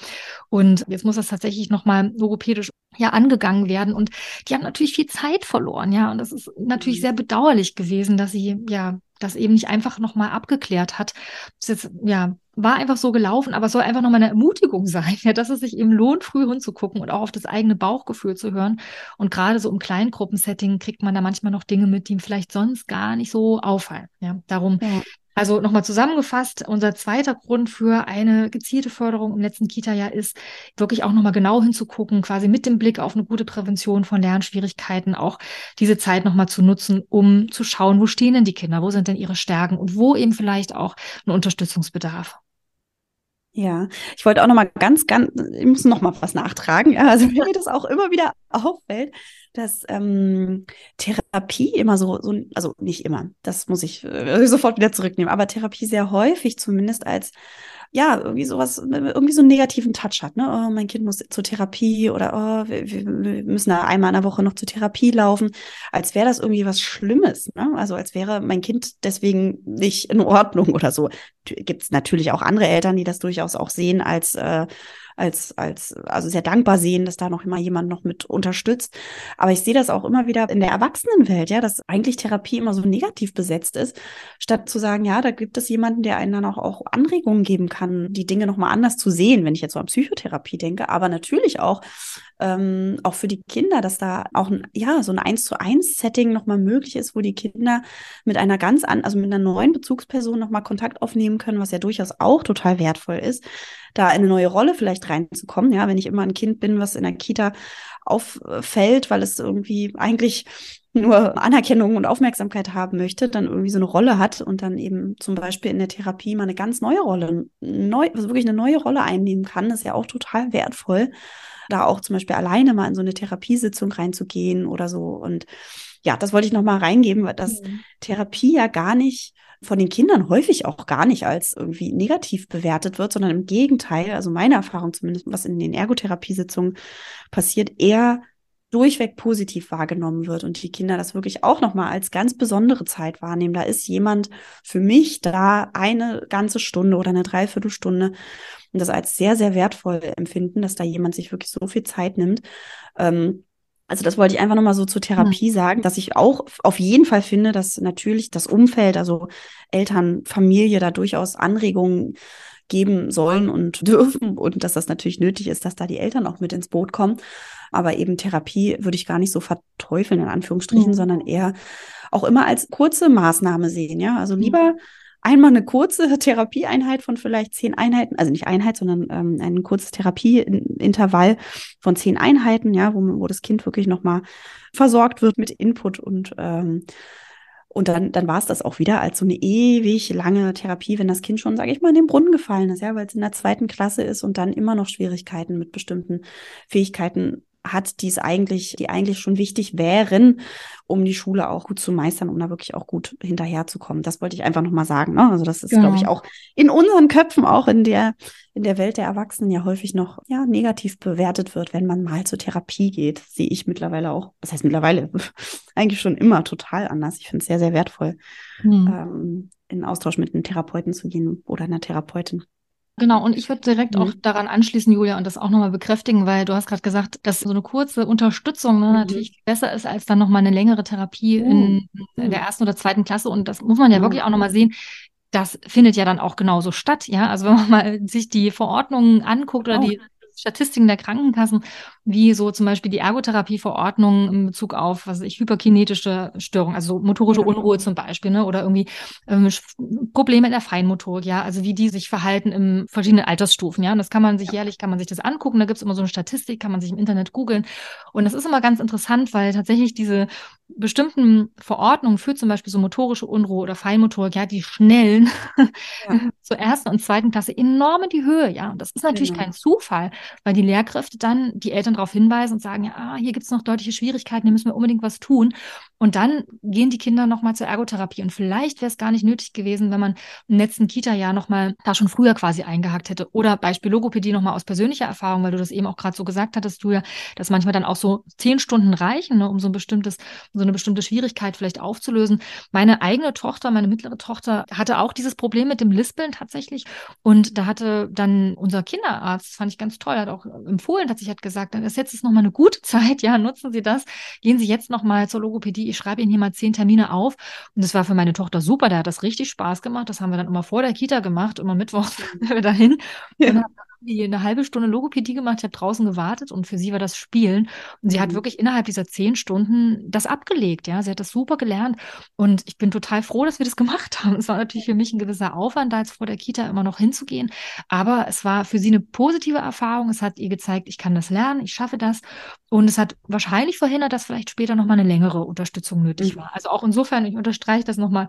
Und jetzt muss das tatsächlich nochmal logopädisch ja angegangen werden. Und die haben natürlich viel Zeit verloren, ja. Und das ist natürlich mhm. sehr bedauerlich gewesen, dass sie ja das eben nicht einfach nochmal abgeklärt hat. Das ist jetzt, ja, war einfach so gelaufen, aber es soll einfach nochmal eine Ermutigung sein, ja, dass es sich eben lohnt, früh hinzugucken und auch auf das eigene Bauchgefühl zu hören. Und gerade so im Kleingruppensetting kriegt man da manchmal noch Dinge mit, die ihm vielleicht sonst gar nicht so auffallen. Ja, darum ja. Also nochmal zusammengefasst, unser zweiter Grund für eine gezielte Förderung im letzten Kita-Jahr ist, wirklich auch nochmal genau hinzugucken, quasi mit dem Blick auf eine gute Prävention von Lernschwierigkeiten, auch diese Zeit nochmal zu nutzen, um zu schauen, wo stehen denn die Kinder, wo sind denn ihre Stärken und wo eben vielleicht auch ein Unterstützungsbedarf. Ja, ich wollte auch noch mal ganz, ganz, ich muss noch mal was nachtragen. Also mir das auch immer wieder auffällt, dass ähm, Therapie immer so, so, also nicht immer, das muss ich äh, sofort wieder zurücknehmen, aber Therapie sehr häufig zumindest als ja, irgendwie sowas, irgendwie so einen negativen Touch hat, ne? Oh, mein Kind muss zur Therapie oder oh, wir, wir müssen da einmal in der Woche noch zur Therapie laufen, als wäre das irgendwie was Schlimmes, ne? Also als wäre mein Kind deswegen nicht in Ordnung oder so. Gibt es natürlich auch andere Eltern, die das durchaus auch sehen als äh, als, als, also sehr dankbar sehen, dass da noch immer jemand noch mit unterstützt. Aber ich sehe das auch immer wieder in der Erwachsenenwelt, ja, dass eigentlich Therapie immer so negativ besetzt ist, statt zu sagen, ja, da gibt es jemanden, der einen dann auch, auch Anregungen geben kann, die Dinge nochmal anders zu sehen, wenn ich jetzt so an Psychotherapie denke, aber natürlich auch, ähm, auch für die Kinder, dass da auch ein, ja, so ein eins zu eins Setting nochmal möglich ist, wo die Kinder mit einer ganz an, also mit einer neuen Bezugsperson nochmal Kontakt aufnehmen können, was ja durchaus auch total wertvoll ist da eine neue Rolle vielleicht reinzukommen. Ja, wenn ich immer ein Kind bin, was in der Kita auffällt, weil es irgendwie eigentlich nur Anerkennung und Aufmerksamkeit haben möchte, dann irgendwie so eine Rolle hat und dann eben zum Beispiel in der Therapie mal eine ganz neue Rolle, neu, also wirklich eine neue Rolle einnehmen kann, ist ja auch total wertvoll. Da auch zum Beispiel alleine mal in so eine Therapiesitzung reinzugehen oder so. Und ja, das wollte ich nochmal reingeben, weil das mhm. Therapie ja gar nicht von den Kindern häufig auch gar nicht als irgendwie negativ bewertet wird, sondern im Gegenteil, also meine Erfahrung zumindest, was in den Ergotherapiesitzungen passiert, eher durchweg positiv wahrgenommen wird und die Kinder das wirklich auch nochmal als ganz besondere Zeit wahrnehmen. Da ist jemand für mich da eine ganze Stunde oder eine Dreiviertelstunde und das als sehr, sehr wertvoll empfinden, dass da jemand sich wirklich so viel Zeit nimmt. Ähm, also das wollte ich einfach nochmal so zur Therapie sagen, dass ich auch auf jeden Fall finde, dass natürlich das Umfeld, also Eltern, Familie da durchaus Anregungen geben sollen und dürfen und dass das natürlich nötig ist, dass da die Eltern auch mit ins Boot kommen. Aber eben Therapie würde ich gar nicht so verteufeln, in Anführungsstrichen, mhm. sondern eher auch immer als kurze Maßnahme sehen. Ja, also lieber mhm einmal eine kurze Therapieeinheit von vielleicht zehn Einheiten, also nicht Einheit, sondern ähm, ein kurzes Therapieintervall von zehn Einheiten, ja, wo, wo das Kind wirklich nochmal versorgt wird mit Input und ähm, und dann, dann war es das auch wieder als so eine ewig lange Therapie, wenn das Kind schon, sage ich mal, in den Brunnen gefallen ist, ja, weil es in der zweiten Klasse ist und dann immer noch Schwierigkeiten mit bestimmten Fähigkeiten hat, die es eigentlich, die eigentlich schon wichtig wären, um die Schule auch gut zu meistern, um da wirklich auch gut hinterherzukommen. Das wollte ich einfach nochmal sagen. Ne? Also das ist, genau. glaube ich, auch in unseren Köpfen, auch in der, in der Welt der Erwachsenen ja häufig noch ja, negativ bewertet wird, wenn man mal zur Therapie geht. Sehe ich mittlerweile auch, das heißt mittlerweile eigentlich schon immer total anders. Ich finde es sehr, sehr wertvoll, hm. ähm, in Austausch mit einem Therapeuten zu gehen oder einer Therapeutin. Genau, und ich würde direkt mhm. auch daran anschließen, Julia, und das auch nochmal bekräftigen, weil du hast gerade gesagt, dass so eine kurze Unterstützung ne, mhm. natürlich besser ist als dann nochmal eine längere Therapie mhm. in, in, der ersten oder zweiten Klasse. Und das muss man ja wirklich auch nochmal sehen. Das findet ja dann auch genauso statt, ja. Also wenn man mal sich die Verordnungen anguckt oder oh. die Statistiken der Krankenkassen, wie so zum Beispiel die Ergotherapieverordnung in Bezug auf, was weiß ich, hyperkinetische Störungen, also motorische Unruhe zum Beispiel, ne, oder irgendwie ähm, Probleme in der Feinmotorik, ja, also wie die sich verhalten in verschiedenen Altersstufen, ja. Und das kann man sich jährlich, kann man sich das angucken, da gibt es immer so eine Statistik, kann man sich im Internet googeln. Und das ist immer ganz interessant, weil tatsächlich diese bestimmten Verordnungen für zum Beispiel so motorische Unruhe oder Feinmotorik, ja, die schnellen ja. zur ersten und zweiten Klasse enorm in die Höhe, ja. Und das ist natürlich genau. kein Zufall, weil die Lehrkräfte dann die Eltern darauf hinweisen und sagen, ja, ah, hier gibt es noch deutliche Schwierigkeiten, hier müssen wir unbedingt was tun. Und dann gehen die Kinder nochmal zur Ergotherapie. Und vielleicht wäre es gar nicht nötig gewesen, wenn man im letzten Kita-Jahr nochmal da schon früher quasi eingehakt hätte. Oder Beispiel Logopädie nochmal aus persönlicher Erfahrung, weil du das eben auch gerade so gesagt hattest, Julia, dass manchmal dann auch so zehn Stunden reichen, ne, um so ein bestimmtes, so eine bestimmte Schwierigkeit vielleicht aufzulösen. Meine eigene Tochter, meine mittlere Tochter, hatte auch dieses Problem mit dem Lispeln tatsächlich. Und da hatte dann unser Kinderarzt, fand ich ganz toll, hat auch empfohlen, hat sich hat gesagt, ist jetzt nochmal eine gute Zeit, ja, nutzen Sie das, gehen Sie jetzt nochmal zur Logopädie ich schreibe Ihnen hier mal zehn Termine auf. Und das war für meine Tochter super, da hat das richtig Spaß gemacht. Das haben wir dann immer vor der Kita gemacht, immer Mittwoch dahin. Ja. Und haben die eine halbe Stunde Logopädie gemacht, ich habe draußen gewartet und für sie war das Spielen. Und sie mhm. hat wirklich innerhalb dieser zehn Stunden das abgelegt, ja. Sie hat das super gelernt. Und ich bin total froh, dass wir das gemacht haben. Es war natürlich für mich ein gewisser Aufwand, da jetzt vor der Kita immer noch hinzugehen. Aber es war für sie eine positive Erfahrung. Es hat ihr gezeigt, ich kann das lernen, ich schaffe das. Und es hat wahrscheinlich verhindert, dass vielleicht später nochmal eine längere Unterstützung nötig mhm. war. Also auch insofern, ich unterstreiche das nochmal,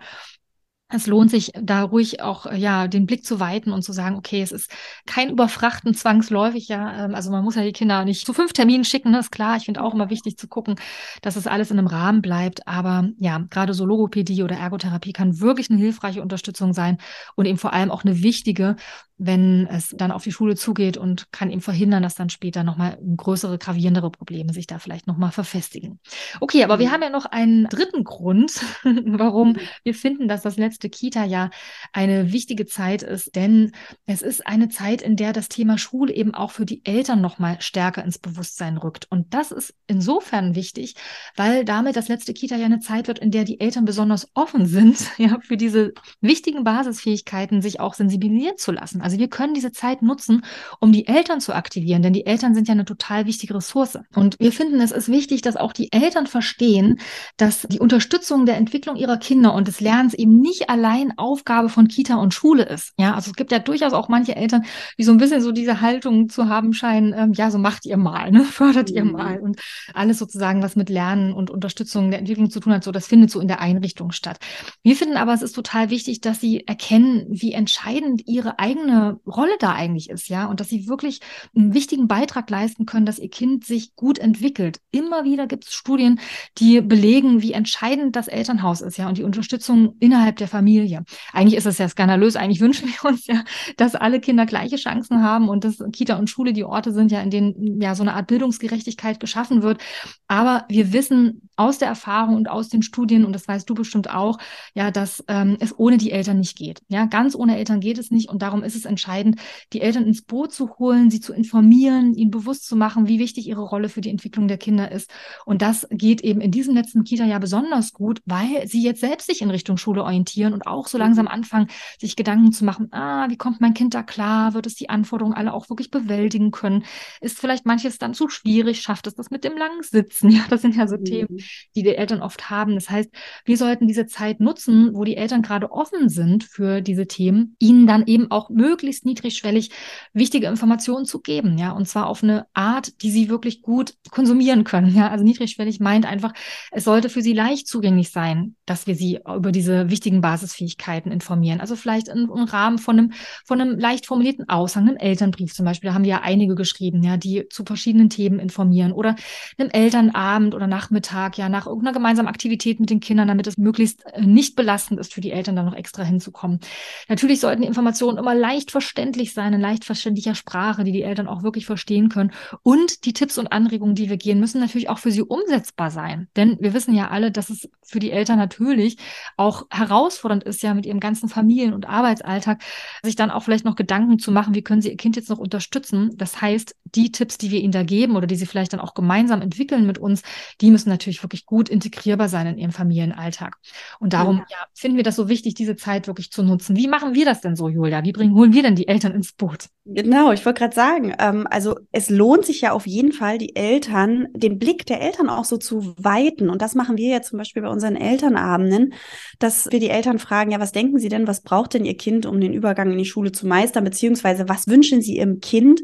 es lohnt sich, da ruhig auch ja den Blick zu weiten und zu sagen, okay, es ist kein Überfrachten zwangsläufig, ja. Ähm, also man muss ja die Kinder nicht zu fünf Terminen schicken, ne, ist klar. Ich finde auch immer wichtig zu gucken, dass es alles in einem Rahmen bleibt. Aber ja, gerade so Logopädie oder Ergotherapie kann wirklich eine hilfreiche Unterstützung sein und eben vor allem auch eine wichtige, wenn es dann auf die Schule zugeht und kann eben verhindern, dass dann später nochmal größere, gravierendere Probleme sich da vielleicht nochmal verfestigen. Okay, aber mhm. wir haben ja noch einen dritten Grund, warum mhm. wir finden, dass das letzte Kita-Jahr eine wichtige Zeit ist, denn es ist eine Zeit, in der das Thema Schule eben auch für die Eltern nochmal stärker ins Bewusstsein rückt. Und das ist insofern wichtig, weil damit das letzte Kita-Jahr eine Zeit wird, in der die Eltern besonders offen sind, ja, für diese wichtigen Basisfähigkeiten, sich auch sensibilisieren zu lassen. Also wir können diese Zeit nutzen, um die Eltern zu aktivieren, denn die Eltern sind ja eine total wichtige Ressource. Und wir finden, es ist wichtig, dass auch die Eltern verstehen, dass die Unterstützung der Entwicklung ihrer Kinder und des Lernens eben nicht allein Aufgabe von Kita und Schule ist. Ja, also es gibt ja durchaus auch manche Eltern, die so ein bisschen so diese Haltung zu haben scheinen, ähm, ja, so macht ihr mal, ne? fördert mhm. ihr mal und alles sozusagen, was mit Lernen und Unterstützung der Entwicklung zu tun hat, so das findet so in der Einrichtung statt. Wir finden aber, es ist total wichtig, dass sie erkennen, wie entscheidend ihre eigene Rolle da eigentlich ist, ja, und dass sie wirklich einen wichtigen Beitrag leisten können, dass ihr Kind sich gut entwickelt. Immer wieder gibt es Studien, die belegen, wie entscheidend das Elternhaus ist, ja, und die Unterstützung innerhalb der Familie. Eigentlich ist es ja skandalös. Eigentlich wünschen wir uns ja, dass alle Kinder gleiche Chancen haben und dass Kita und Schule die Orte sind, ja, in denen ja so eine Art Bildungsgerechtigkeit geschaffen wird. Aber wir wissen aus der Erfahrung und aus den Studien, und das weißt du bestimmt auch, ja, dass ähm, es ohne die Eltern nicht geht. Ja, ganz ohne Eltern geht es nicht. Und darum ist es entscheidend, die Eltern ins Boot zu holen, sie zu informieren, ihnen bewusst zu machen, wie wichtig ihre Rolle für die Entwicklung der Kinder ist. Und das geht eben in diesem letzten Kita-Jahr besonders gut, weil sie jetzt selbst sich in Richtung Schule orientieren und auch so langsam mhm. anfangen, sich Gedanken zu machen, ah, wie kommt mein Kind da klar? Wird es die Anforderungen alle auch wirklich bewältigen können? Ist vielleicht manches dann zu schwierig? Schafft es das mit dem langen Sitzen? Ja, das sind ja so mhm. Themen, die die Eltern oft haben. Das heißt, wir sollten diese Zeit nutzen, wo die Eltern gerade offen sind für diese Themen, ihnen dann eben auch möglichst niedrigschwellig wichtige Informationen zu geben, ja, und zwar auf eine Art, die sie wirklich gut konsumieren können, ja. Also niedrigschwellig meint einfach, es sollte für sie leicht zugänglich sein, dass wir sie über diese wichtigen Basisfähigkeiten informieren. Also vielleicht im, im Rahmen von einem, von einem leicht formulierten Aushang, einem Elternbrief zum Beispiel, da haben wir ja einige geschrieben, ja, die zu verschiedenen Themen informieren oder einem Elternabend oder Nachmittag, ja, nach irgendeiner gemeinsamen Aktivität mit den Kindern, damit es möglichst äh, nicht belastend ist für die Eltern, da noch extra hinzukommen. Natürlich sollten die Informationen immer leicht verständlich sein, in leicht verständlicher Sprache, die die Eltern auch wirklich verstehen können. Und die Tipps und Anregungen, die wir gehen, müssen natürlich auch für sie umsetzbar sein. Denn wir wissen ja alle, dass es für die Eltern natürlich auch herausfordernd ist, ja mit ihrem ganzen Familien- und Arbeitsalltag, sich dann auch vielleicht noch Gedanken zu machen, wie können sie ihr Kind jetzt noch unterstützen. Das heißt, die Tipps, die wir ihnen da geben oder die sie vielleicht dann auch gemeinsam entwickeln mit uns, die müssen natürlich wirklich gut integrierbar sein in ihrem Familienalltag. Und darum ja. Ja, finden wir das so wichtig, diese Zeit wirklich zu nutzen. Wie machen wir das denn so, Julia? Wie bringen, holen wir denn die Eltern ins Boot? Genau, ich wollte gerade sagen, ähm, also es lohnt sich ja auf jeden Fall, die Eltern, den Blick der Eltern auch so zu weiten. Und das machen wir ja zum Beispiel bei unseren Elternabenden, dass wir die Eltern fragen, ja, was denken sie denn, was braucht denn ihr Kind, um den Übergang in die Schule zu meistern, beziehungsweise was wünschen sie ihrem Kind,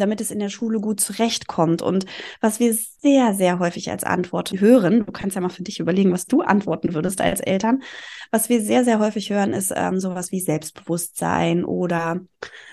damit es in der Schule gut zurechtkommt. Und was wir sehr, sehr häufig als Antwort hören, du kannst ja mal für dich überlegen, was du antworten würdest als Eltern, was wir sehr, sehr häufig hören, ist ähm, sowas wie Selbstbewusstsein oder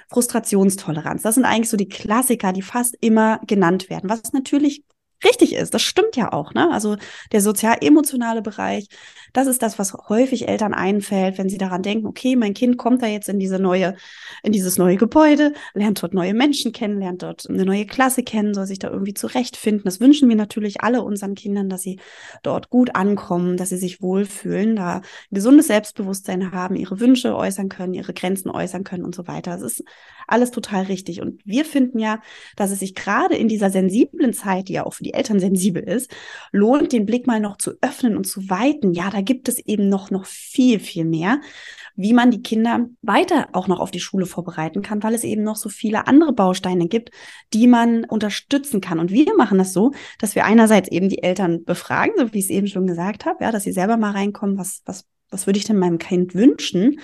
Frustrationstoleranz. Das sind eigentlich so die Klassiker, die fast immer genannt werden, was natürlich richtig ist. Das stimmt ja auch. Ne? Also der sozial-emotionale Bereich, das ist das, was häufig Eltern einfällt, wenn sie daran denken, okay, mein Kind kommt da jetzt in diese neue, in dieses neue Gebäude, lernt dort neue Menschen kennen, lernt dort eine neue Klasse kennen, soll sich da irgendwie zurechtfinden. Das wünschen wir natürlich alle unseren Kindern, dass sie dort gut ankommen, dass sie sich wohlfühlen, da ein gesundes Selbstbewusstsein haben, ihre Wünsche äußern können, ihre Grenzen äußern können und so weiter. Das ist alles total richtig. Und wir finden ja, dass es sich gerade in dieser sensiblen Zeit, die ja auch für die Eltern sensibel ist, lohnt, den Blick mal noch zu öffnen und zu weiten. Ja, da gibt es eben noch, noch viel, viel mehr, wie man die Kinder weiter auch noch auf die Schule vorbereiten kann, weil es eben noch so viele andere Bausteine gibt, die man unterstützen kann. Und wir machen das so, dass wir einerseits eben die Eltern befragen, so wie ich es eben schon gesagt habe, ja, dass sie selber mal reinkommen, was, was, was würde ich denn meinem Kind wünschen?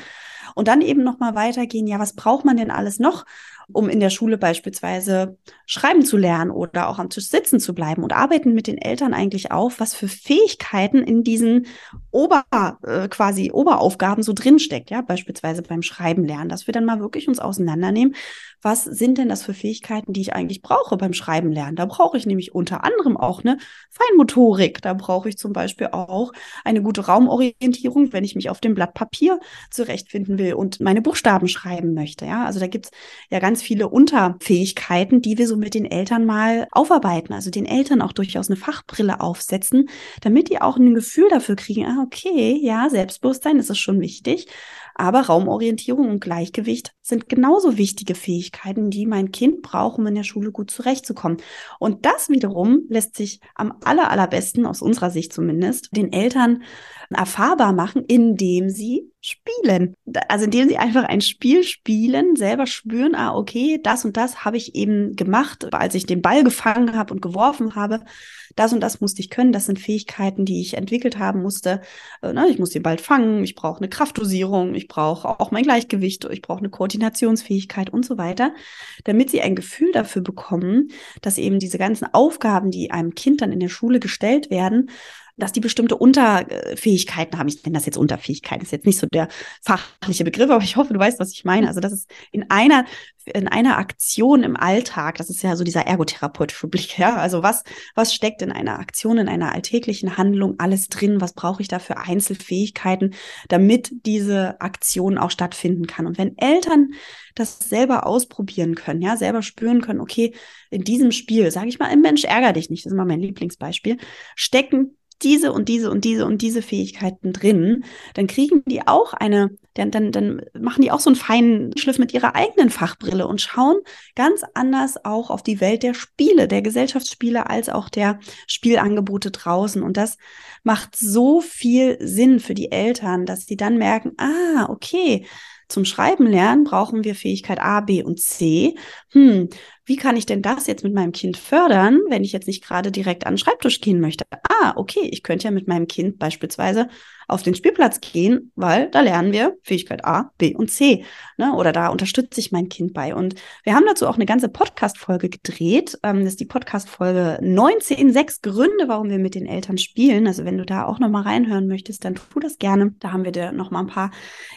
Und dann eben nochmal weitergehen, ja, was braucht man denn alles noch, um in der Schule beispielsweise schreiben zu lernen oder auch am Tisch sitzen zu bleiben und arbeiten mit den Eltern eigentlich auf, was für Fähigkeiten in diesen Ober, äh, quasi Oberaufgaben so drinsteckt, ja, beispielsweise beim Schreiben lernen, dass wir dann mal wirklich uns auseinandernehmen, was sind denn das für Fähigkeiten, die ich eigentlich brauche beim Schreiben lernen? Da brauche ich nämlich unter anderem auch eine Feinmotorik. Da brauche ich zum Beispiel auch eine gute Raumorientierung, wenn ich mich auf dem Blatt Papier zurechtfinden will und meine Buchstaben schreiben möchte. Ja, also da gibt's ja ganz viele Unterfähigkeiten, die wir so mit den Eltern mal aufarbeiten. Also den Eltern auch durchaus eine Fachbrille aufsetzen, damit die auch ein Gefühl dafür kriegen, ah, okay, ja, Selbstbewusstsein ist es schon wichtig. Aber Raumorientierung und Gleichgewicht sind genauso wichtige Fähigkeiten, die mein Kind braucht, um in der Schule gut zurechtzukommen. Und das wiederum lässt sich am aller, allerbesten, aus unserer Sicht zumindest, den Eltern erfahrbar machen, indem sie spielen. Also indem sie einfach ein Spiel spielen, selber spüren, ah, okay, das und das habe ich eben gemacht, als ich den Ball gefangen habe und geworfen habe. Das und das musste ich können. Das sind Fähigkeiten, die ich entwickelt haben musste. Äh, ne, ich muss den Ball fangen, ich brauche eine Kraftdosierung, ich brauche auch mein Gleichgewicht, ich brauche eine Koordinationsfähigkeit und so weiter, damit sie ein Gefühl dafür bekommen, dass eben diese ganzen Aufgaben, die einem Kind dann in der Schule gestellt werden, dass die bestimmte Unterfähigkeiten haben. Ich nenne das jetzt Unterfähigkeiten, ist jetzt nicht so der fachliche Begriff, aber ich hoffe, du weißt, was ich meine. Also das ist in einer in einer Aktion im Alltag, das ist ja so dieser ergotherapeutische Blick, ja, also was was steckt in einer Aktion, in einer alltäglichen Handlung alles drin? Was brauche ich da für Einzelfähigkeiten, damit diese Aktion auch stattfinden kann? Und wenn Eltern das selber ausprobieren können, ja, selber spüren können, okay, in diesem Spiel, sage ich mal, ein Mensch ärger dich nicht, das ist immer mein Lieblingsbeispiel, stecken diese und diese und diese und diese Fähigkeiten drin, dann kriegen die auch eine, dann, dann, dann machen die auch so einen feinen Schliff mit ihrer eigenen Fachbrille und schauen ganz anders auch auf die Welt der Spiele, der Gesellschaftsspiele als auch der Spielangebote draußen. Und das macht so viel Sinn für die Eltern, dass sie dann merken, ah, okay, zum Schreiben lernen brauchen wir Fähigkeit A, B und C. Hm, wie kann ich denn das jetzt mit meinem Kind fördern, wenn ich jetzt nicht gerade direkt an den Schreibtisch gehen möchte? Ah, okay, ich könnte ja mit meinem Kind beispielsweise auf den Spielplatz gehen, weil da lernen wir Fähigkeit A, B und C. Ne? Oder da unterstütze ich mein Kind bei. Und wir haben dazu auch eine ganze Podcast-Folge gedreht. Ähm, das ist die Podcast-Folge 19, sechs Gründe, warum wir mit den Eltern spielen. Also wenn du da auch nochmal reinhören möchtest, dann tu das gerne. Da haben wir dir nochmal ein paar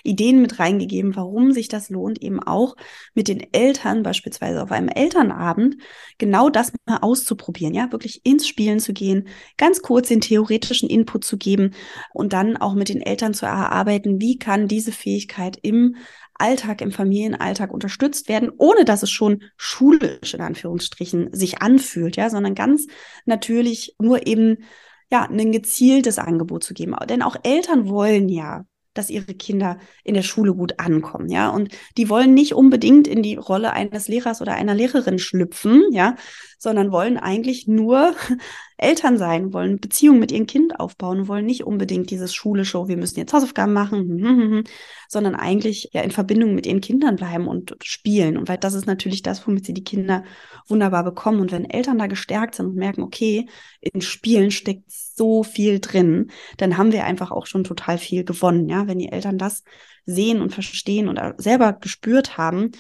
Ideen mit reingegeben, warum sich das lohnt, eben auch mit den Eltern beispielsweise auf einem Elternabend genau das mal auszuprobieren. Ja, wirklich ins Spielen zu gehen, ganz kurz den theoretischen Input zu geben und dann auch mit den Eltern zu erarbeiten, wie kann diese Fähigkeit im Alltag, im Familienalltag unterstützt werden, ohne dass es schon schulisch in Anführungsstrichen sich anfühlt, ja, sondern ganz natürlich nur eben ja, ein gezieltes Angebot zu geben. Denn auch Eltern wollen ja dass ihre Kinder in der Schule gut ankommen, ja. Und die wollen nicht unbedingt in die Rolle eines Lehrers oder einer Lehrerin schlüpfen, ja, sondern wollen eigentlich nur Eltern sein, wollen Beziehungen mit ihrem Kind aufbauen, wollen nicht unbedingt dieses schulische, oh, wir müssen jetzt Hausaufgaben machen, hm, hm, hm, sondern eigentlich ja in Verbindung mit ihren Kindern bleiben und spielen. Und weil das ist natürlich das, womit sie die Kinder wunderbar bekommen. Und wenn Eltern da gestärkt sind und merken, okay, in Spielen steckt so viel drin, dann haben wir einfach auch schon total viel gewonnen. Ja, wenn die Eltern das sehen und verstehen und selber gespürt haben,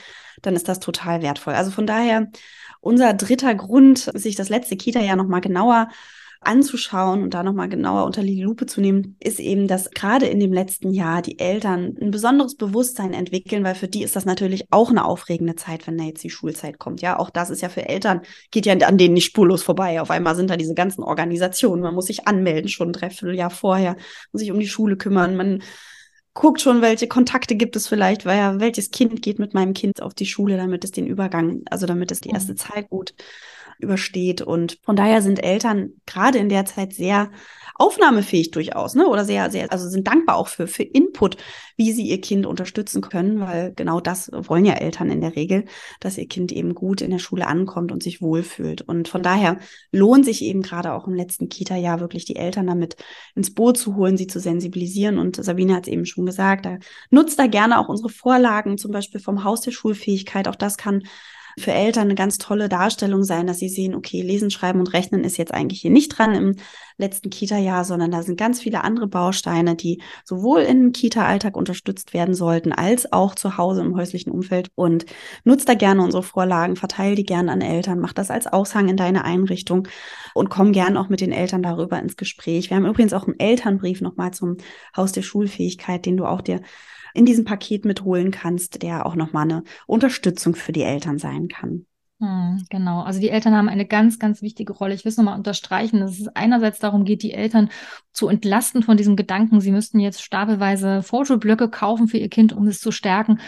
dann ist das total wertvoll. Also von daher unser dritter Grund, sich das letzte Kita-Jahr nochmal genauer anzuschauen und da nochmal genauer unter die Lupe zu nehmen, ist eben, dass gerade in dem letzten Jahr die Eltern ein besonderes Bewusstsein entwickeln, weil für die ist das natürlich auch eine aufregende Zeit, wenn da jetzt die Schulzeit kommt. Ja, auch das ist ja für Eltern, geht ja an denen nicht spurlos vorbei. Auf einmal sind da diese ganzen Organisationen, man muss sich anmelden schon ein Dreivierteljahr vorher, muss sich um die Schule kümmern, man guckt schon, welche Kontakte gibt es vielleicht, weil ja, welches Kind geht mit meinem Kind auf die Schule, damit es den Übergang, also damit es die erste Zeit gut übersteht. Und von daher sind Eltern gerade in der Zeit sehr aufnahmefähig durchaus, ne? Oder sehr, sehr, also sind dankbar auch für, für Input, wie sie ihr Kind unterstützen können, weil genau das wollen ja Eltern in der Regel, dass ihr Kind eben gut in der Schule ankommt und sich wohlfühlt. Und von daher lohnt sich eben gerade auch im letzten Kita-Jahr wirklich die Eltern damit ins Boot zu holen, sie zu sensibilisieren. Und Sabine hat es eben schon gesagt, da nutzt da gerne auch unsere Vorlagen, zum Beispiel vom Haus der Schulfähigkeit. Auch das kann für Eltern eine ganz tolle Darstellung sein, dass sie sehen, okay, Lesen, Schreiben und Rechnen ist jetzt eigentlich hier nicht dran im letzten Kita-Jahr, sondern da sind ganz viele andere Bausteine, die sowohl im Kita-Alltag unterstützt werden sollten, als auch zu Hause im häuslichen Umfeld. Und nutzt da gerne unsere Vorlagen, verteile die gerne an Eltern, mach das als Aushang in deine Einrichtung und komm gerne auch mit den Eltern darüber ins Gespräch. Wir haben übrigens auch einen Elternbrief nochmal zum Haus der Schulfähigkeit, den du auch dir in diesem Paket mitholen kannst, der auch nochmal eine Unterstützung für die Eltern sein kann. Hm, genau. Also die Eltern haben eine ganz, ganz wichtige Rolle. Ich will es nochmal unterstreichen, dass es einerseits darum geht, die Eltern zu entlasten von diesem Gedanken, sie müssten jetzt stapelweise Vorschulblöcke kaufen für ihr Kind, um es zu stärken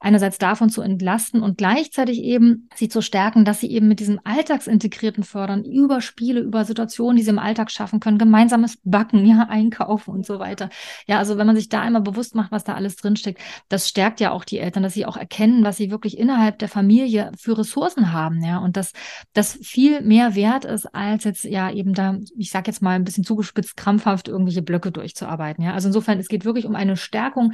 einerseits davon zu entlasten und gleichzeitig eben sie zu stärken, dass sie eben mit diesem alltagsintegrierten Fördern über Spiele, über Situationen, die sie im Alltag schaffen können, gemeinsames Backen, ja, einkaufen und so weiter. Ja, also wenn man sich da einmal bewusst macht, was da alles drinsteckt, das stärkt ja auch die Eltern, dass sie auch erkennen, was sie wirklich innerhalb der Familie für Ressourcen haben, ja, und dass das viel mehr wert ist, als jetzt ja eben da, ich sag jetzt mal ein bisschen zugespitzt, krampfhaft irgendwelche Blöcke durchzuarbeiten, ja. Also insofern, es geht wirklich um eine Stärkung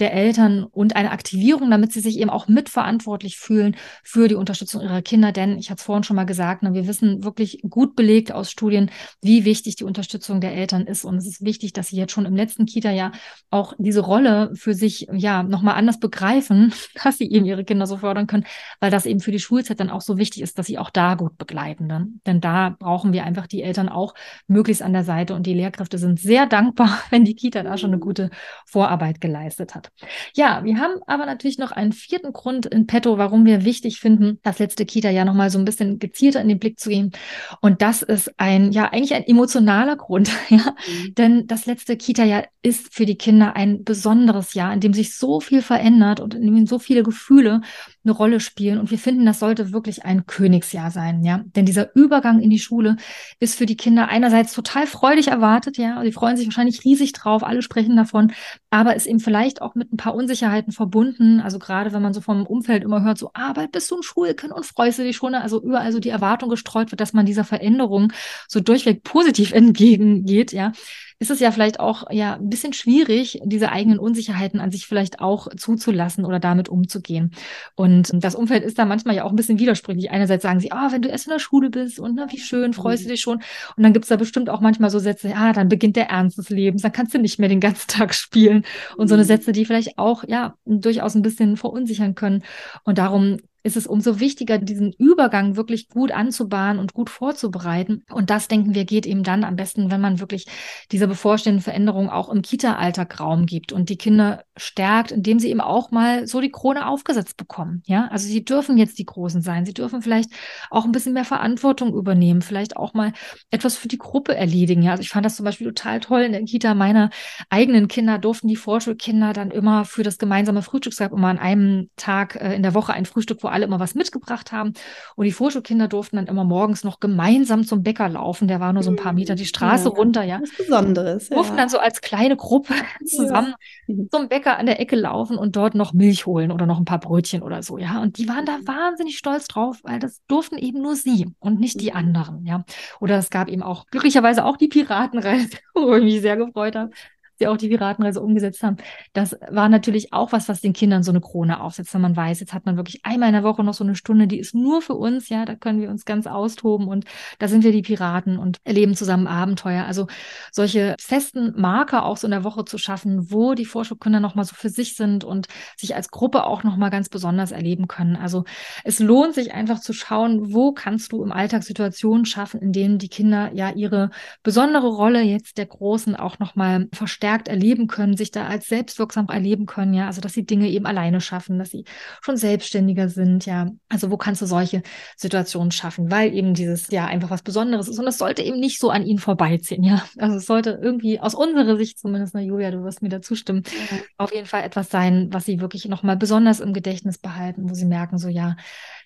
der Eltern und eine Aktivierung, damit sie sich eben auch mitverantwortlich fühlen für die Unterstützung ihrer Kinder. Denn ich hatte es vorhin schon mal gesagt, ne, wir wissen wirklich gut belegt aus Studien, wie wichtig die Unterstützung der Eltern ist. Und es ist wichtig, dass sie jetzt schon im letzten Kita-Jahr auch diese Rolle für sich ja nochmal anders begreifen, dass sie eben ihre Kinder so fördern können, weil das eben für die Schulzeit dann auch so wichtig ist, dass sie auch da gut begleiten. Dann. Denn da brauchen wir einfach die Eltern auch möglichst an der Seite. Und die Lehrkräfte sind sehr dankbar, wenn die Kita da schon eine gute Vorarbeit geleistet hat hat. Ja, wir haben aber natürlich noch einen vierten Grund in petto, warum wir wichtig finden, das letzte Kita ja nochmal so ein bisschen gezielter in den Blick zu gehen. Und das ist ein, ja, eigentlich ein emotionaler Grund, ja. Mhm. Denn das letzte Kita-Jahr ist für die Kinder ein besonderes Jahr, in dem sich so viel verändert und in dem so viele Gefühle eine Rolle spielen. Und wir finden, das sollte wirklich ein Königsjahr sein, ja. Denn dieser Übergang in die Schule ist für die Kinder einerseits total freudig erwartet, ja. Die freuen sich wahrscheinlich riesig drauf, alle sprechen davon, aber ist eben vielleicht auch mit ein paar Unsicherheiten verbunden. Also gerade wenn man so vom Umfeld immer hört, so, ah, bist du ein Schulkind und freust du dich schon. Also überall so die Erwartung gestreut wird, dass man dieser Veränderung so durchweg positiv entgegengeht, ja ist es ja vielleicht auch ja ein bisschen schwierig, diese eigenen Unsicherheiten an sich vielleicht auch zuzulassen oder damit umzugehen. Und das Umfeld ist da manchmal ja auch ein bisschen widersprüchlich. Einerseits sagen sie, ah, wenn du erst in der Schule bist und na, wie schön, freust du dich schon. Und dann gibt es da bestimmt auch manchmal so Sätze, ah, dann beginnt der Ernst des Lebens, dann kannst du nicht mehr den ganzen Tag spielen. Und so eine mhm. Sätze, die vielleicht auch ja durchaus ein bisschen verunsichern können. Und darum ist es umso wichtiger, diesen Übergang wirklich gut anzubahnen und gut vorzubereiten. Und das, denken wir, geht eben dann am besten, wenn man wirklich diese bevorstehenden Veränderungen auch im Kita-Alltag Raum gibt und die Kinder stärkt, indem sie eben auch mal so die Krone aufgesetzt bekommen. Ja, also sie dürfen jetzt die Großen sein. Sie dürfen vielleicht auch ein bisschen mehr Verantwortung übernehmen, vielleicht auch mal etwas für die Gruppe erledigen. Ja, also ich fand das zum Beispiel total toll in der Kita meiner eigenen Kinder durften die Vorschulkinder dann immer für das gemeinsame Frühstück, gab immer an einem Tag äh, in der Woche ein Frühstück, wo alle immer was mitgebracht haben. Und die Vorschulkinder durften dann immer morgens noch gemeinsam zum Bäcker laufen. Der war nur so ein paar Meter die Straße ja, runter, ja. Was Besonderes. Ja. Durften dann so als kleine Gruppe zusammen ja. zum Bäcker an der Ecke laufen und dort noch Milch holen oder noch ein paar Brötchen oder so, ja. Und die waren da mhm. wahnsinnig stolz drauf, weil das durften eben nur sie und nicht die mhm. anderen, ja. Oder es gab eben auch glücklicherweise auch die Piratenreise, wo ich mich sehr gefreut habe sie auch die Piratenreise umgesetzt haben. Das war natürlich auch was, was den Kindern so eine Krone aufsetzt, wenn man weiß, jetzt hat man wirklich einmal in der Woche noch so eine Stunde, die ist nur für uns, ja, da können wir uns ganz austoben und da sind wir die Piraten und erleben zusammen Abenteuer. Also solche festen Marker auch so in der Woche zu schaffen, wo die Vorschulkinder nochmal so für sich sind und sich als Gruppe auch nochmal ganz besonders erleben können. Also es lohnt sich einfach zu schauen, wo kannst du im Alltag Situationen schaffen, in denen die Kinder ja ihre besondere Rolle jetzt der Großen auch nochmal verstärken verstärkt erleben können, sich da als selbstwirksam erleben können, ja, also dass sie Dinge eben alleine schaffen, dass sie schon selbstständiger sind, ja. Also wo kannst du solche Situationen schaffen, weil eben dieses ja einfach was Besonderes ist und es sollte eben nicht so an ihnen vorbeiziehen, ja. Also es sollte irgendwie aus unserer Sicht zumindest, na Julia, du wirst mir da zustimmen, ja. auf jeden Fall etwas sein, was sie wirklich nochmal besonders im Gedächtnis behalten, wo sie merken, so ja,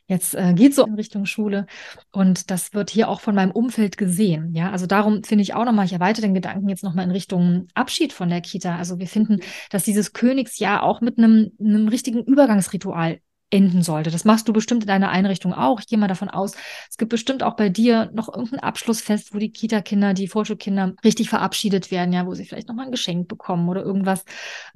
Jetzt äh, geht so in Richtung Schule und das wird hier auch von meinem Umfeld gesehen. Ja, also darum finde ich auch nochmal, ich erweitere den Gedanken jetzt nochmal in Richtung Abschied von der Kita. Also wir finden, dass dieses Königsjahr auch mit einem, einem richtigen Übergangsritual enden sollte. Das machst du bestimmt in deiner Einrichtung auch. Ich gehe mal davon aus, es gibt bestimmt auch bei dir noch irgendein Abschlussfest, wo die Kita-Kinder, die Vorschulkinder richtig verabschiedet werden, ja, wo sie vielleicht nochmal ein Geschenk bekommen oder irgendwas,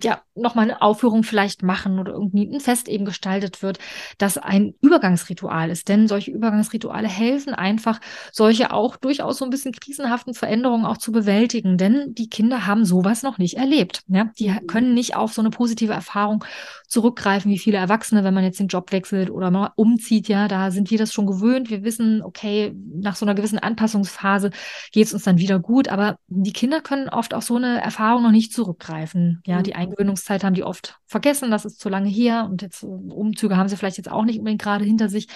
ja, nochmal eine Aufführung vielleicht machen oder irgendwie ein Fest eben gestaltet wird, das ein Übergangsritual ist. Denn solche Übergangsrituale helfen einfach, solche auch durchaus so ein bisschen krisenhaften Veränderungen auch zu bewältigen. Denn die Kinder haben sowas noch nicht erlebt. Ja? Die mhm. können nicht auf so eine positive Erfahrung zurückgreifen, wie viele Erwachsene, wenn man jetzt den Job wechselt oder mal umzieht, ja, da sind wir das schon gewöhnt. Wir wissen, okay, nach so einer gewissen Anpassungsphase geht es uns dann wieder gut, aber die Kinder können oft auf so eine Erfahrung noch nicht zurückgreifen. Ja, mhm. die Eingewöhnungszeit haben die oft vergessen, das ist zu lange her und jetzt äh, Umzüge haben sie vielleicht jetzt auch nicht unbedingt gerade hinter sich.